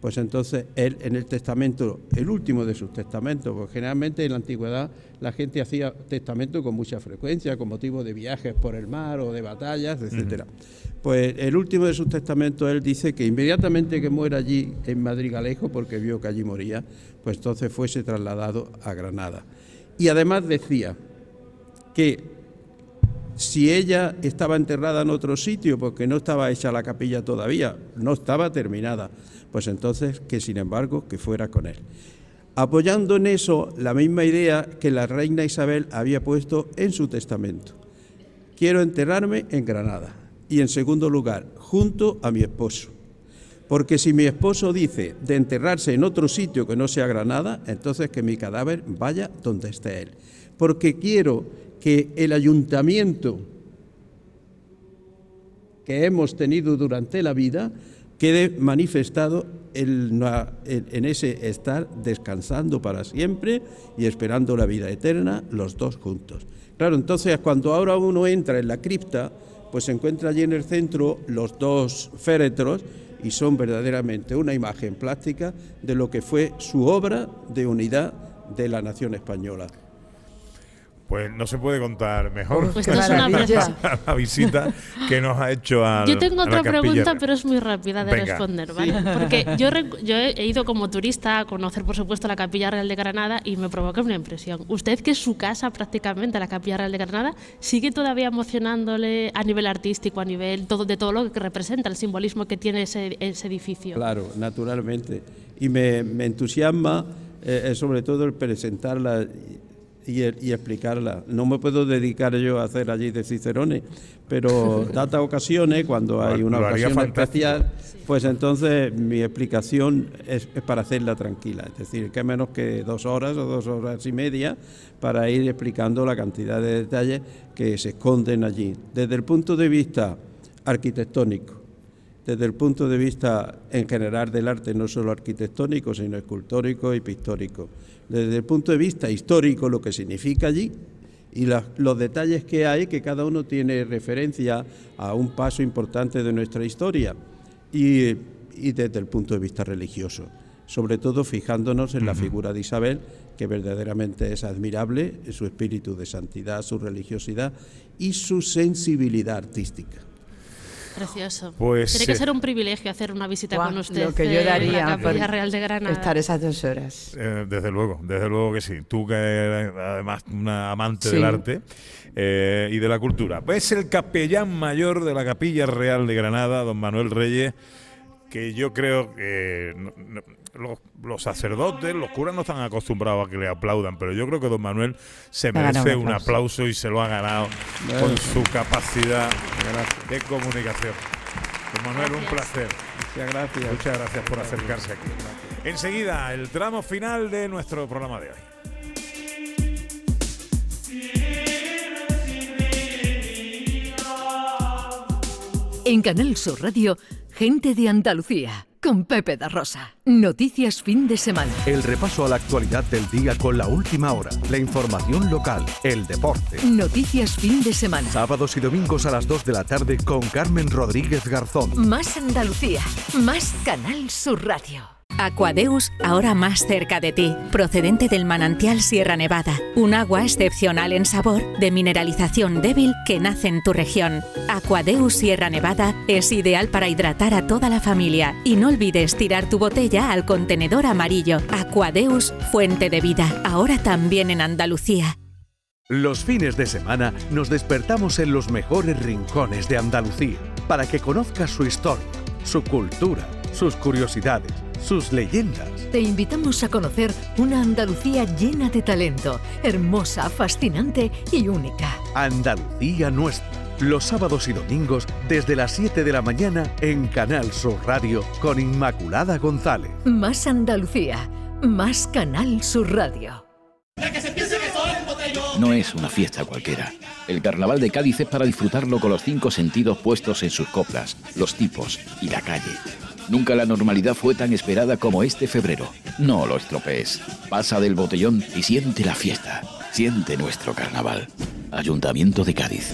Speaker 10: Pues entonces él en el testamento, el último de sus testamentos, porque generalmente en la antigüedad la gente hacía testamento con mucha frecuencia, con motivo de viajes por el mar o de batallas, etcétera. Pues el último de sus testamentos él dice que inmediatamente que muera allí en Madrigalejo, porque vio que allí moría, pues entonces fuese trasladado a Granada. Y además decía que si ella estaba enterrada en otro sitio porque no estaba hecha la capilla todavía, no estaba terminada, pues entonces que sin embargo que fuera con él. Apoyando en eso la misma idea que la reina Isabel había puesto en su testamento. Quiero enterrarme en Granada y en segundo lugar, junto a mi esposo. Porque si mi esposo dice de enterrarse en otro sitio que no sea Granada, entonces que mi cadáver vaya donde esté él. Porque quiero que el ayuntamiento que hemos tenido durante la vida quede manifestado en, en ese estar descansando para siempre y esperando la vida eterna, los dos juntos. Claro, entonces cuando ahora uno entra en la cripta, pues se encuentra allí en el centro los dos féretros y son verdaderamente una imagen plástica de lo que fue su obra de unidad de la nación española.
Speaker 2: Pues no se puede contar mejor
Speaker 8: Pues esto es una [LAUGHS]
Speaker 2: la visita que nos ha hecho a
Speaker 8: Yo tengo otra pregunta, pero es muy rápida de
Speaker 2: Venga.
Speaker 8: responder, ¿vale? Porque yo, yo he ido como turista a conocer, por supuesto, la Capilla Real de Granada y me provoca una impresión. Usted, que es su casa prácticamente, la Capilla Real de Granada, sigue todavía emocionándole a nivel artístico, a nivel todo, de todo lo que representa, el simbolismo que tiene ese, ese edificio.
Speaker 10: Claro, naturalmente. Y me, me entusiasma eh, eh, sobre todo el presentarla y, explicarla. No me puedo dedicar yo a hacer allí de Cicerone, pero [LAUGHS] dadas ocasiones, cuando hay una ocasión especial, pues entonces mi explicación es, es para hacerla tranquila. Es decir, que menos que dos horas o dos horas y media para ir explicando la cantidad de detalles que se esconden allí. Desde el punto de vista arquitectónico, desde el punto de vista en general del arte, no solo arquitectónico, sino escultórico y pictórico. Desde el punto de vista histórico, lo que significa allí y la- los detalles que hay, que cada uno tiene referencia a un paso importante de nuestra historia. Y, y desde el punto de vista religioso, sobre todo fijándonos en la figura de Isabel, que verdaderamente es admirable, su espíritu de santidad, su religiosidad y su sensibilidad artística.
Speaker 8: Precioso.
Speaker 2: Pues,
Speaker 8: Tiene que
Speaker 2: eh,
Speaker 8: ser un privilegio hacer una visita con usted
Speaker 3: lo que yo
Speaker 8: eh, en
Speaker 3: daría
Speaker 8: la Capilla Real de Granada.
Speaker 3: estar esas dos horas.
Speaker 2: Eh, desde luego, desde luego que sí. Tú que eres además una amante
Speaker 3: Sí.
Speaker 2: del arte eh, y de la cultura. Pues el capellán mayor de la Capilla Real de Granada, don Manuel Reyes, que yo creo que no- no- los, los sacerdotes, los curas no están acostumbrados a que le aplaudan, pero yo creo que don Manuel se merece
Speaker 3: un aplauso.
Speaker 2: y se lo ha ganado con su capacidad de comunicación. Don Manuel, un placer.
Speaker 10: Muchas gracias.
Speaker 2: Muchas gracias por acercarse aquí. Enseguida, el tramo final de nuestro programa de hoy.
Speaker 6: En Canal Sur Radio, Gente de Andalucía, con Pepe da Rosa. Noticias fin de semana.
Speaker 11: El repaso a la actualidad del día con la última hora, la información local, el deporte.
Speaker 6: Noticias fin de semana.
Speaker 11: Sábados y domingos a las 2 de la tarde con Carmen Rodríguez Garzón.
Speaker 6: Más Andalucía, más Canal Sur Radio.
Speaker 12: Aquadeus, ahora más cerca de ti, procedente del manantial Sierra Nevada, un agua excepcional en sabor, de mineralización débil que nace en tu región. Aquadeus Sierra Nevada es ideal para hidratar a toda la familia y no olvides tirar tu botella al contenedor amarillo. Aquadeus, fuente de vida, ahora también en Andalucía.
Speaker 11: Los fines de semana nos despertamos en los mejores rincones de Andalucía para que conozcas su historia, su cultura, sus curiosidades, sus leyendas.
Speaker 6: Te invitamos a conocer una Andalucía llena de talento, hermosa, fascinante y única.
Speaker 11: Andalucía nuestra. Los sábados y domingos desde las 7 de la mañana en Canal Sur Radio con Inmaculada González.
Speaker 6: Más Andalucía, más Canal Sur Radio.
Speaker 13: No es una fiesta cualquiera. El carnaval de Cádiz es para disfrutarlo con los cinco sentidos puestos en sus coplas, los tipos y la calle. Nunca la normalidad fue tan esperada como este febrero. No lo estropees. Pasa del botellón y siente la fiesta. Siente nuestro carnaval. Ayuntamiento de Cádiz.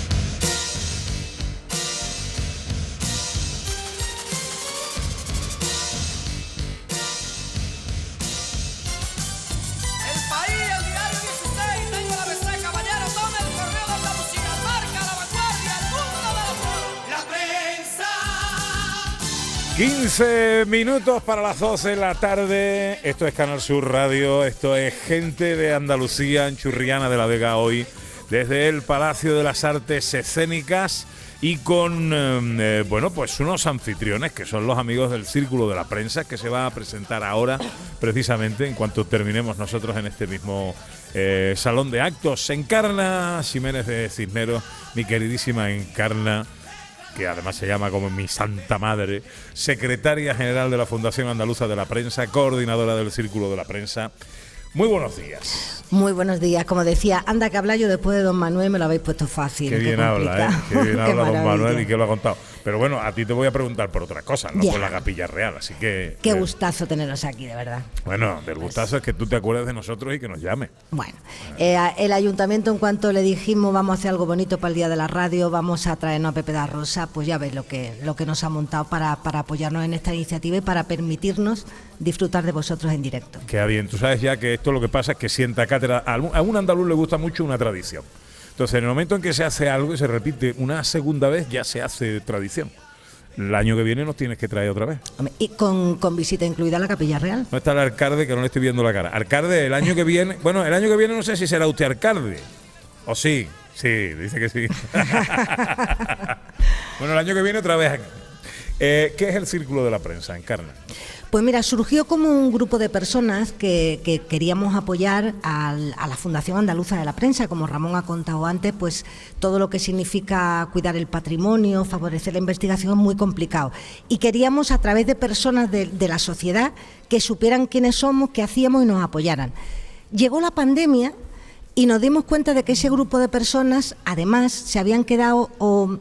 Speaker 2: 15 minutos para las 12 de la tarde. Esto es Canal Sur Radio. Esto es gente de Andalucía, en Churriana de la Vega hoy, desde el Palacio de las Artes Escénicas y con, eh, eh, bueno, pues unos anfitriones que son los amigos del Círculo de la Prensa que se va a presentar ahora, precisamente, en cuanto terminemos nosotros en este mismo eh, salón de actos. Encarna Jiménez de Cisneros, mi queridísima Encarna que además se llama como mi santa madre, secretaria general de la Fundación Andaluza de la Prensa, coordinadora del Círculo de la Prensa. Muy buenos días.
Speaker 14: Muy buenos días. Como decía, anda que habla yo después de don Manuel, me lo habéis puesto fácil.
Speaker 2: Qué bien habla, ¿eh? Qué bien [LAUGHS]
Speaker 14: Qué
Speaker 2: habla don. Manuel y que lo ha contado. Pero bueno, a ti te voy a preguntar por otra cosa, no por la capilla real. Así que.
Speaker 14: Qué
Speaker 2: eh,
Speaker 14: gustazo teneros aquí, de verdad.
Speaker 2: Bueno, del gustazo es que tú te acuerdes de nosotros y que nos llame.
Speaker 14: Bueno, eh, el ayuntamiento en cuanto le dijimos vamos a hacer algo bonito para el Día de la Radio, vamos a traernos a Pepe da Rosa, pues ya ves lo que, lo que nos ha montado para, para apoyarnos en esta iniciativa y para permitirnos disfrutar de vosotros en directo.
Speaker 2: Queda bien. Tú sabes ya que esto lo que pasa es que sienta cátedra. A un andaluz le gusta mucho una tradición. Entonces, en el momento en que se hace algo y se repite una segunda vez, ya se hace tradición. El año que viene nos tienes que traer otra vez.
Speaker 14: Y con, con visita incluida a la Capilla Real.
Speaker 2: No está el alcalde que no le estoy viendo la cara. Alcalde, el año que viene. Bueno, el año que viene no sé si será usted alcalde. ¿O sí? Sí, dice que sí. [LAUGHS] bueno, el año que viene otra vez aquí. Eh, ¿Qué es el círculo de la prensa? Encarna.
Speaker 14: Pues mira, surgió como un grupo de personas que, que queríamos apoyar a la Fundación Andaluza de la Prensa, como Ramón ha contado antes, pues todo lo que significa cuidar el patrimonio, favorecer la investigación es muy complicado. Y queríamos a través de personas de, la sociedad que supieran quiénes somos, qué hacíamos y nos apoyaran. Llegó la pandemia y nos dimos cuenta de que ese grupo de personas, además, se habían quedado o,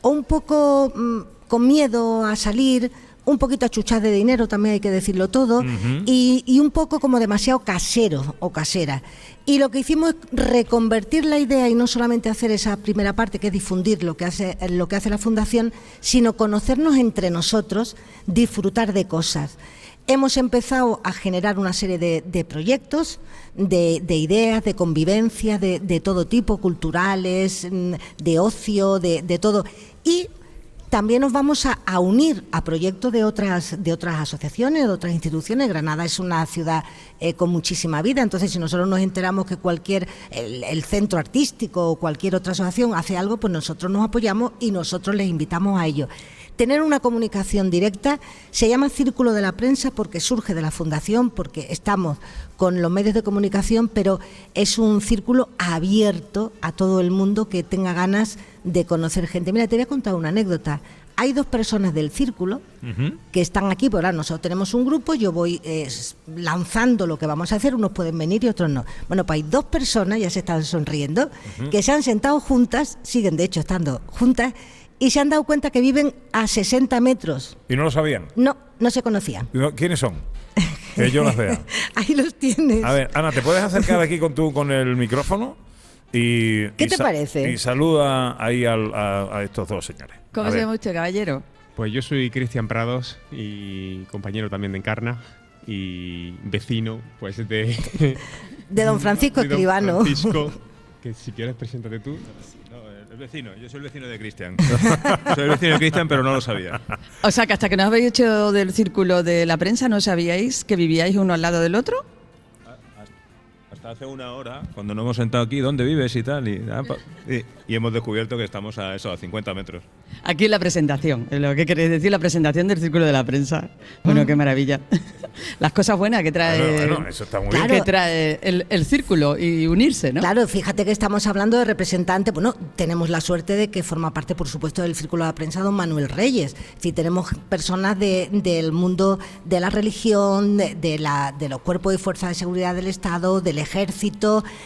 Speaker 14: o un poco mm, con miedo a salir, un poquito achuchadas de dinero, también hay que decirlo todo, y, y un poco como demasiado casero o casera. Y lo que hicimos es reconvertir la idea y no solamente hacer esa primera parte, que es difundir lo que hace, lo que hace la Fundación, sino conocernos entre nosotros, disfrutar de cosas. Hemos empezado a generar una serie de, de proyectos, de, de ideas, de convivencia, de, de todo tipo, culturales, mm, de ocio, de, de todo. Y también nos vamos a, a unir a proyectos de otras, de otras asociaciones, de otras instituciones. Granada es una ciudad eh, con muchísima vida, entonces si nosotros nos enteramos que cualquier, el, el centro artístico o cualquier otra asociación hace algo, pues nosotros nos apoyamos y nosotros les invitamos a ello. Tener una comunicación directa se llama Círculo de la Prensa porque surge de la Fundación, porque estamos con los medios de comunicación, pero es un círculo abierto a todo el mundo que tenga ganas de conocer gente. Mira, te voy a contar una anécdota. hay dos personas del círculo que están aquí, pues ahora nosotros tenemos un grupo, yo voy eh, lanzando lo que vamos a hacer, unos pueden venir y otros no. Bueno, pues hay dos personas, ya se están sonriendo, que se han sentado juntas, siguen de hecho estando juntas, y se han dado cuenta que viven a 60 metros.
Speaker 2: ¿Y no lo sabían?
Speaker 14: No, no se conocían.
Speaker 2: No, ¿Quiénes son? Que yo las vea. [LAUGHS]
Speaker 14: Ahí los tienes.
Speaker 2: A ver, Ana, ¿te puedes acercar aquí con tu con el micrófono? Y,
Speaker 3: ¿Qué
Speaker 2: y
Speaker 3: te parece?
Speaker 2: Y saluda ahí al- a, a estos dos señores.
Speaker 3: ¿Cómo
Speaker 2: A
Speaker 3: se
Speaker 2: ver.
Speaker 3: llama usted, caballero?
Speaker 15: Pues yo soy Cristian Prados y compañero también de Encarna y vecino, pues de...
Speaker 14: De don [LAUGHS] Francisco Escribano.
Speaker 15: Francisco, [LAUGHS] que si quieres preséntate tú.
Speaker 16: Vecino, yo soy el vecino de Cristian. [LAUGHS] soy el vecino de Cristian, pero no lo sabía.
Speaker 3: O sea, que hasta que no habéis hecho del círculo de la prensa, ¿no sabíais que vivíais uno al lado del otro?
Speaker 16: Hasta hace una hora, cuando nos hemos sentado aquí, ¿dónde vives y tal? Y, ah, y- y hemos descubierto que estamos a eso, a 50 metros.
Speaker 3: Aquí en la presentación, en lo que queréis decir, la presentación del círculo de la prensa. Bueno, qué maravilla. [LAUGHS] Las cosas buenas que trae,
Speaker 2: Bueno, bueno, eso está muy
Speaker 14: bien.
Speaker 3: que trae el, el círculo y unirse, ¿no?
Speaker 14: Claro, fíjate que estamos hablando de representantes. Bueno, tenemos la suerte de que forma parte, por supuesto, del Círculo de la Prensa don Manuel Reyes. Si tenemos personas de- del mundo de la religión, de, de la, de los cuerpos y fuerzas de seguridad del Estado, del ejército,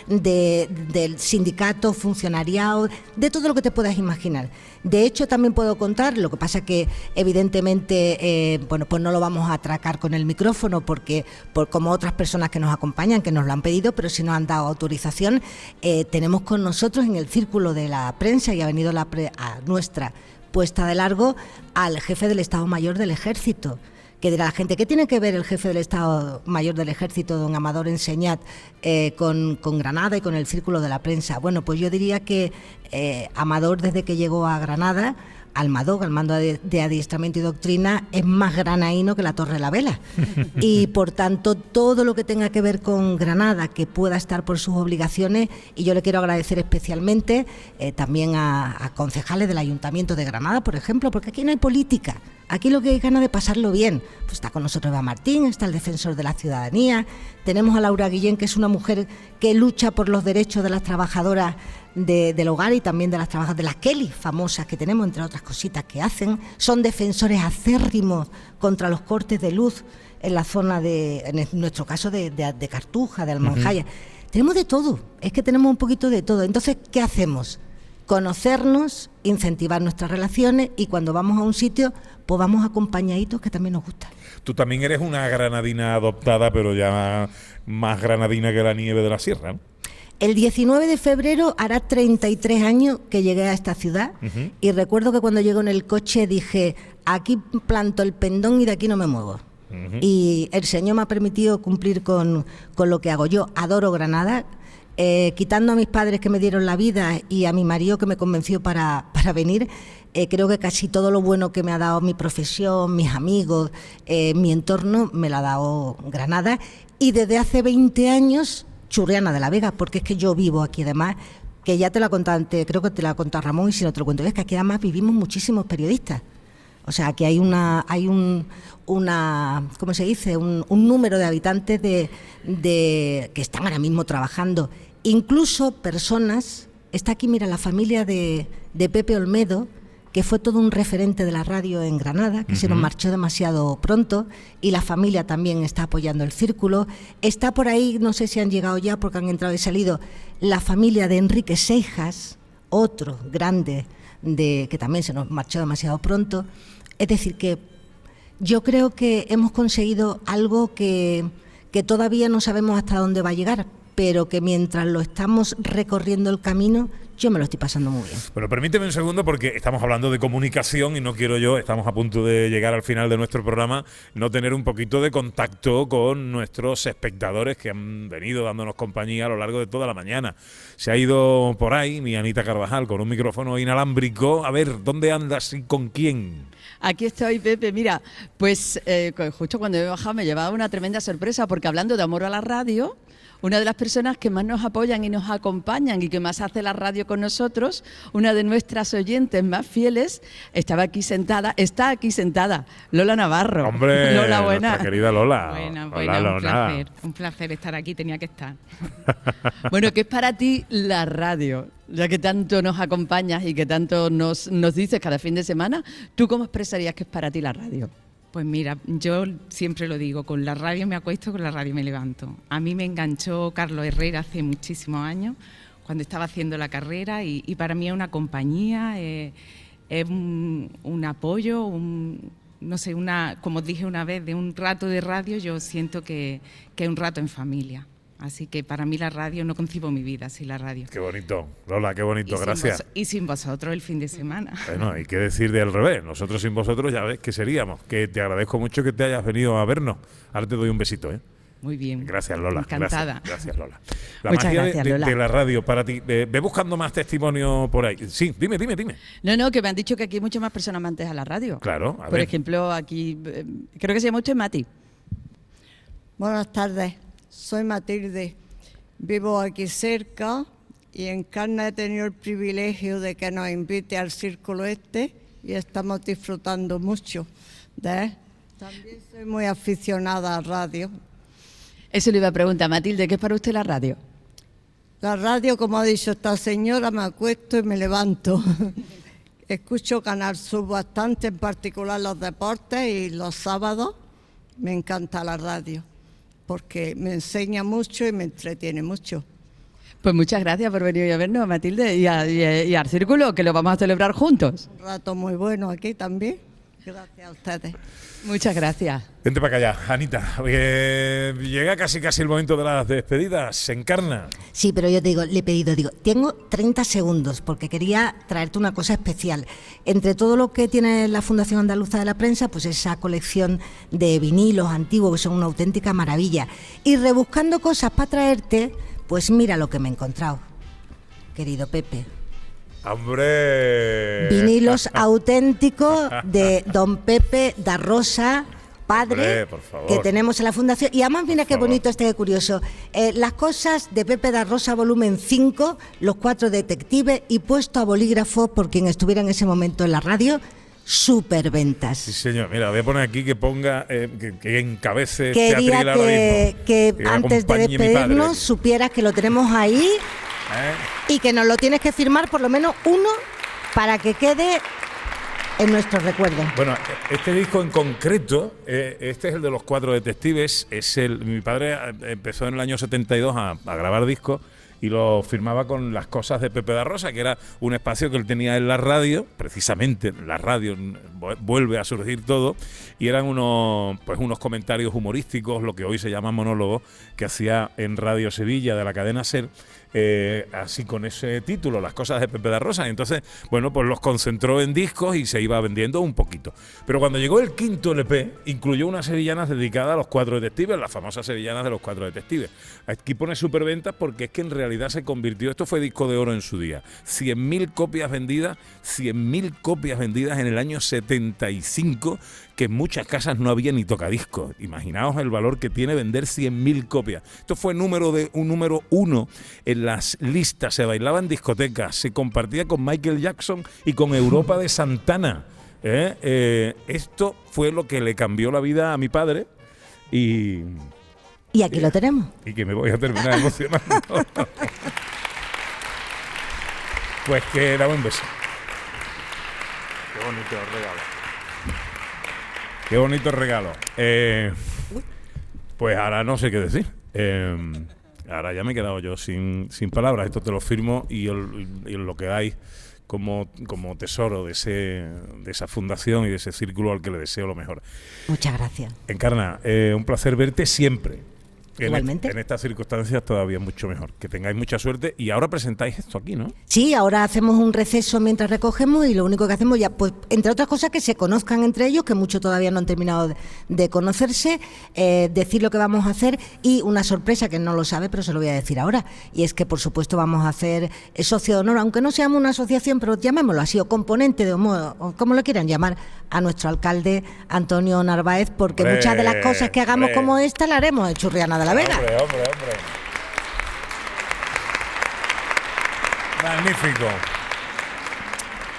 Speaker 14: de- del sindicato, funcionariado, de todo lo que te puedas imaginar. De hecho, también puedo contar, lo que pasa que evidentemente, eh, bueno, pues no lo vamos a atracar con el micrófono porque, por, como otras personas que nos acompañan, que nos lo han pedido, pero si nos han dado autorización, eh, tenemos con nosotros en el círculo de la prensa y ha venido la pre- a nuestra puesta de largo al jefe del Estado Mayor del Ejército. Que dirá la gente, ¿qué tiene que ver el jefe del Estado Mayor del Ejército, don Amador Enseñat, eh, con, con Granada y con el círculo de la prensa? Bueno, pues yo diría que eh, Amador, desde que llegó a Granada, al MADOC, al Mando de, de Adiestramiento y Doctrina, es más granaíno que la Torre de la Vela. [LAUGHS] Y por tanto, todo lo que tenga que ver con Granada, que pueda estar por sus obligaciones, y yo le quiero agradecer especialmente eh, también a, a concejales del Ayuntamiento de Granada, por ejemplo, porque aquí no hay política. Aquí lo que hay ganas de pasarlo bien. Pues está con nosotros Eva Martín, está el defensor de la ciudadanía, tenemos a Laura Guillén, que es una mujer que lucha por los derechos de las trabajadoras de- del hogar y también de las trabajadoras de las Kelly, famosas que tenemos, entre otras cositas que hacen. Son defensores acérrimos contra los cortes de luz en la zona de, en nuestro caso, de, de- de Cartuja, de Almanjaya. Tenemos de todo, es que tenemos un poquito de todo. Entonces, ¿qué hacemos? Conocernos, incentivar nuestras relaciones y cuando vamos a un sitio, pues vamos acompañaditos que también nos gusta.
Speaker 2: Tú también eres una granadina adoptada, pero ya más granadina que la nieve de la sierra. ¿no?
Speaker 14: El 19 de febrero hará 33 años que llegué a esta ciudad y recuerdo que cuando llego en el coche dije, aquí planto el pendón y de aquí no me muevo. Y el Señor me ha permitido cumplir con, con lo que hago. Yo adoro Granada, eh, quitando a mis padres que me dieron la vida y a mi marido que me convenció para, para venir. Eh, creo que casi todo lo bueno que me ha dado mi profesión, mis amigos, eh, mi entorno, me lo ha dado Granada. Y desde hace 20 años, Churriana de la Vega, porque es que yo vivo aquí además, que ya te la conté antes, creo que te la contado Ramón y si no te lo cuento, es que aquí además vivimos muchísimos periodistas. O sea, que hay una, hay un, una, ¿cómo se dice? Un, un número de habitantes de, de- que están ahora mismo trabajando. Incluso personas, está aquí, mira, la familia de, de Pepe Olmedo, que fue todo un referente de la radio en Granada, que se nos marchó demasiado pronto, y la familia también está apoyando el círculo. Está por ahí, no sé si han llegado ya porque han entrado y salido, la familia de Enrique Seijas, otro grande de que también se nos marchó demasiado pronto. Es decir, que yo creo que hemos conseguido algo que, que todavía no sabemos hasta dónde va a llegar, pero que mientras lo estamos recorriendo el camino, yo me lo estoy pasando muy bien.
Speaker 2: Pero permíteme un segundo porque estamos hablando de comunicación y no quiero yo, estamos a punto de llegar al final de nuestro programa, no tener un poquito de contacto con nuestros espectadores que han venido dándonos compañía a lo largo de toda la mañana. Se ha ido por ahí mi Anita Carvajal con un micrófono inalámbrico. A ver, ¿dónde andas y con quién?
Speaker 3: Aquí estoy, Pepe. Mira, pues eh, justo cuando he bajado me llevaba una tremenda sorpresa porque hablando de amor a la radio, una de las personas que más nos apoyan y nos acompañan y que más hace la radio con nosotros, una de nuestras oyentes más fieles, estaba aquí sentada, está aquí sentada, Lola Navarro.
Speaker 2: Hombre, [LAUGHS]
Speaker 3: Lola, buena.
Speaker 2: nuestra querida Lola.
Speaker 17: Bueno,
Speaker 2: Hola,
Speaker 17: bueno, un
Speaker 2: Lola.
Speaker 17: placer, un placer estar aquí, tenía que estar. [LAUGHS]
Speaker 3: Bueno, ¿qué es para ti la radio? Ya que tanto nos acompañas y que tanto nos, nos dices cada fin de semana, ¿tú cómo expresarías que es para ti la radio?
Speaker 17: Pues mira, yo siempre lo digo, con la radio me acuesto, con la radio me levanto. A mí me enganchó Carlos Herrera hace muchísimos años, cuando estaba haciendo la carrera, y, para mí es una compañía, eh, es un, un apoyo, un, no sé, una, como dije una vez, de un rato de radio, yo siento que, que es un rato en familia. Así que para mí la radio, no concibo mi vida sin la radio.
Speaker 2: Qué bonito. Lola, qué bonito.
Speaker 17: Y sin
Speaker 2: Gracias.
Speaker 17: vos- y sin vosotros el fin de semana. [LAUGHS]
Speaker 2: Bueno, hay que decir del revés. Nosotros sin vosotros ya ves que seríamos. Que te agradezco mucho que te hayas venido a vernos. Ahora te doy un besito, ¿eh?
Speaker 17: Muy bien.
Speaker 2: Gracias, Lola.
Speaker 17: Encantada.
Speaker 2: Gracias, gracias, Lola. La
Speaker 3: Muchas
Speaker 2: magia de-
Speaker 3: gracias,
Speaker 2: de,
Speaker 3: Lola.
Speaker 2: de la radio para ti. Eh, ve buscando más testimonio por ahí. Sí, dime, dime, dime.
Speaker 3: No, no, que me han dicho que aquí hay muchas más personas amantes a la radio.
Speaker 2: Claro, a
Speaker 3: Por
Speaker 2: ver.
Speaker 3: ejemplo, aquí, eh, creo que se llama usted Mati.
Speaker 18: Buenas tardes, soy Matilde. Vivo aquí cerca y en Carna he tenido el privilegio de que nos invite al Círculo Este y estamos disfrutando mucho de él. También soy muy aficionada a radio.
Speaker 3: Eso le iba a preguntar, Matilde, ¿qué es para usted la radio?
Speaker 18: La radio, como ha dicho esta señora, me acuesto y me levanto. [LAUGHS] Escucho Canal Sur bastante, en particular los deportes y los sábados. Me encanta la radio porque me enseña mucho y me entretiene mucho.
Speaker 3: Pues muchas gracias por venir hoy a vernos, Matilde, y, a- y a- y al círculo, que lo vamos a celebrar juntos.
Speaker 18: Un rato muy bueno aquí también. Gracias a ustedes.
Speaker 3: Muchas gracias.
Speaker 2: Vente para acá ya, Anita. Eh, llega casi casi el momento de las despedidas. Se encarna.
Speaker 14: Sí, pero yo te digo, le he pedido, digo, tengo 30 segundos porque quería traerte una cosa especial. Entre todo lo que tiene la Fundación Andaluza de la Prensa, pues esa colección de vinilos antiguos que son una auténtica maravilla. Y rebuscando cosas para traerte, pues mira lo que me he encontrado, querido Pepe.
Speaker 2: ¡Hombre!
Speaker 14: Vinilos [LAUGHS] auténticos de don Pepe da Rosa, padre,
Speaker 2: Hombre,
Speaker 14: que tenemos en la fundación. Y además, mira qué
Speaker 2: favor.
Speaker 14: bonito este qué curioso. Eh, las cosas de Pepe da Rosa, volumen 5, los cuatro detectives y puesto a bolígrafo por quien estuviera en ese momento en la radio, superventas.
Speaker 2: Sí, señor. Mira, voy a poner aquí que ponga, eh, que, que encabece
Speaker 14: Quería que, que
Speaker 2: Que
Speaker 14: antes de despedirnos supieras que lo tenemos ahí
Speaker 2: ¿Eh?
Speaker 14: y que nos lo tienes que firmar por lo menos uno para que quede en nuestro recuerdo.
Speaker 2: Bueno, este disco en concreto, eh, este es el de los cuatro detectives. Es el, mi padre eh, empezó en el año 72 a, a grabar discos y lo firmaba con las cosas de Pepe da Rosa, que era un espacio que él tenía en la radio, precisamente en la radio vu- vuelve a surgir todo, y eran unos, pues unos comentarios humorísticos, lo que hoy se llama monólogo, que hacía en Radio Sevilla de la cadena Ser, eh, así con ese título, Las cosas de Pepe da Rosa. Entonces, bueno, pues los concentró en discos y se iba vendiendo un poquito. Pero cuando llegó el quinto LP, incluyó unas sevillanas dedicadas a los cuatro detectives, las famosas sevillanas de los cuatro detectives. Aquí pone superventas porque es que en realidad se convirtió, esto fue disco de oro en su día. 100.000 copias vendidas, 100.000 copias vendidas en el año 75, que en muchas casas no había ni tocadiscos. Imaginaos el valor que tiene vender 100.000 copias. Esto fue número de, un número uno en las listas, se bailaba en discotecas, se compartía con Michael Jackson y con Europa de Santana. ¿eh? Eh, esto fue lo que le cambió la vida a mi padre y,
Speaker 14: Y aquí lo tenemos.
Speaker 2: y que me voy a terminar emocionando. [LAUGHS] pues que era un beso.
Speaker 16: Qué bonito regalo.
Speaker 2: Qué bonito regalo. Eh, pues ahora no sé qué decir. Eh, ahora ya me he quedado yo sin, sin palabras. Esto te lo firmo y, el- y lo que hay como, como tesoro de, ese, de esa fundación y de ese círculo al que le deseo lo mejor.
Speaker 14: Muchas gracias.
Speaker 2: Encarna, eh, un placer verte siempre. En,
Speaker 14: Igualmente.
Speaker 2: en estas circunstancias todavía mucho mejor. Que tengáis mucha suerte y ahora presentáis esto aquí, ¿no?
Speaker 14: Sí, ahora hacemos un receso mientras recogemos y lo único que hacemos ya, pues, entre otras cosas, que se conozcan entre ellos, que muchos todavía no han terminado de, de conocerse, eh, decir lo que vamos a hacer y una sorpresa que no lo sabe, pero se lo voy a decir ahora. Y es que, por supuesto, vamos a hacer eh, socio de honor, aunque no seamos una asociación, pero llamémoslo así, o componente de honor, o como lo quieran llamar, a nuestro alcalde Antonio Narváez, porque muchas de las cosas que hagamos como esta la haremos en Churriana
Speaker 2: Hombre, hombre, hombre. Magnífico.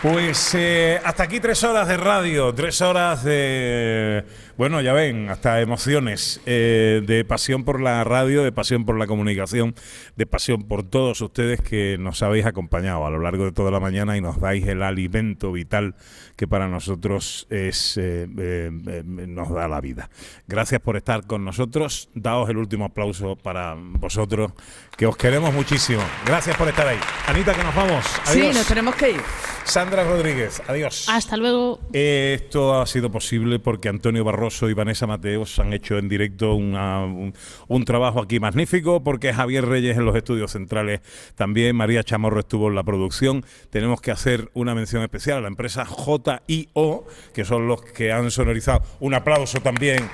Speaker 2: Pues eh, hasta aquí tres horas de radio, tres horas de bueno, ya ven, hasta emociones, eh, de pasión por la radio, de pasión por la comunicación, de pasión por todos ustedes que nos habéis acompañado a lo largo de toda la mañana y nos dais el alimento vital que para nosotros es, eh, eh, eh, nos da la vida. Gracias por estar con nosotros. Daos el último aplauso para vosotros, que os queremos muchísimo. Gracias por estar ahí. Anita, que nos vamos.
Speaker 3: Sí, nos tenemos que ir.
Speaker 2: Sandra Rodríguez, adiós.
Speaker 8: Hasta luego.
Speaker 2: Eh, Esto ha sido posible porque Antonio Barroso y Vanessa Mateos han hecho en directo una- un, un trabajo aquí magnífico, porque Javier Reyes en los estudios centrales también, María Chamorro estuvo en la producción. Tenemos que hacer una mención especial a la empresa JIO, que son los que han sonorizado. Un aplauso también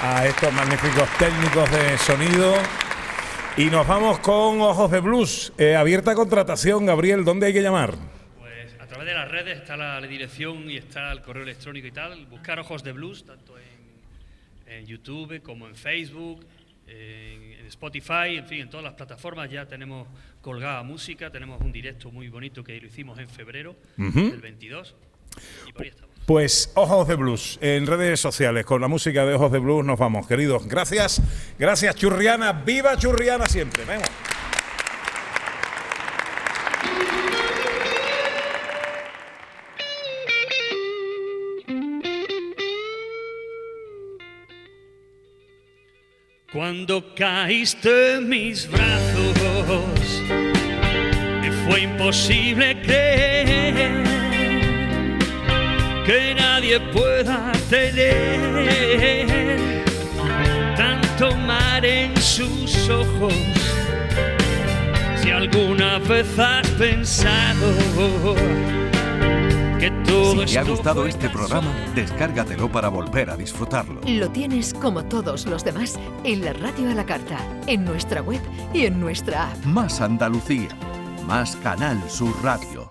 Speaker 2: a estos magníficos técnicos de sonido. Y nos vamos con Ojos de Blues. Eh, abierta contratación, Gabriel, ¿dónde hay que llamar?
Speaker 5: Pues a través de las redes está la, la dirección y está el correo electrónico y tal. Buscar Ojos de Blues, tanto en, YouTube como en Facebook, en, en Spotify, en fin, en todas las plataformas ya tenemos colgada música. Tenemos un directo muy bonito que lo hicimos en febrero del 22. Y por ahí estamos.
Speaker 2: Pues Ojos de Blues en redes sociales con la música de Ojos de Blues nos vamos, queridos. Gracias, gracias Churriana, viva Churriana siempre. Venga.
Speaker 5: Cuando caíste en mis brazos, me fue imposible creer que nadie pueda tener tanto mar en sus ojos. Si alguna vez has pensado
Speaker 11: Si te ha gustado este programa, descárgatelo para volver a disfrutarlo.
Speaker 6: Lo tienes como todos los demás en la radio a la carta, en nuestra web y en nuestra app.
Speaker 11: Más Andalucía, más Canal Sur Radio.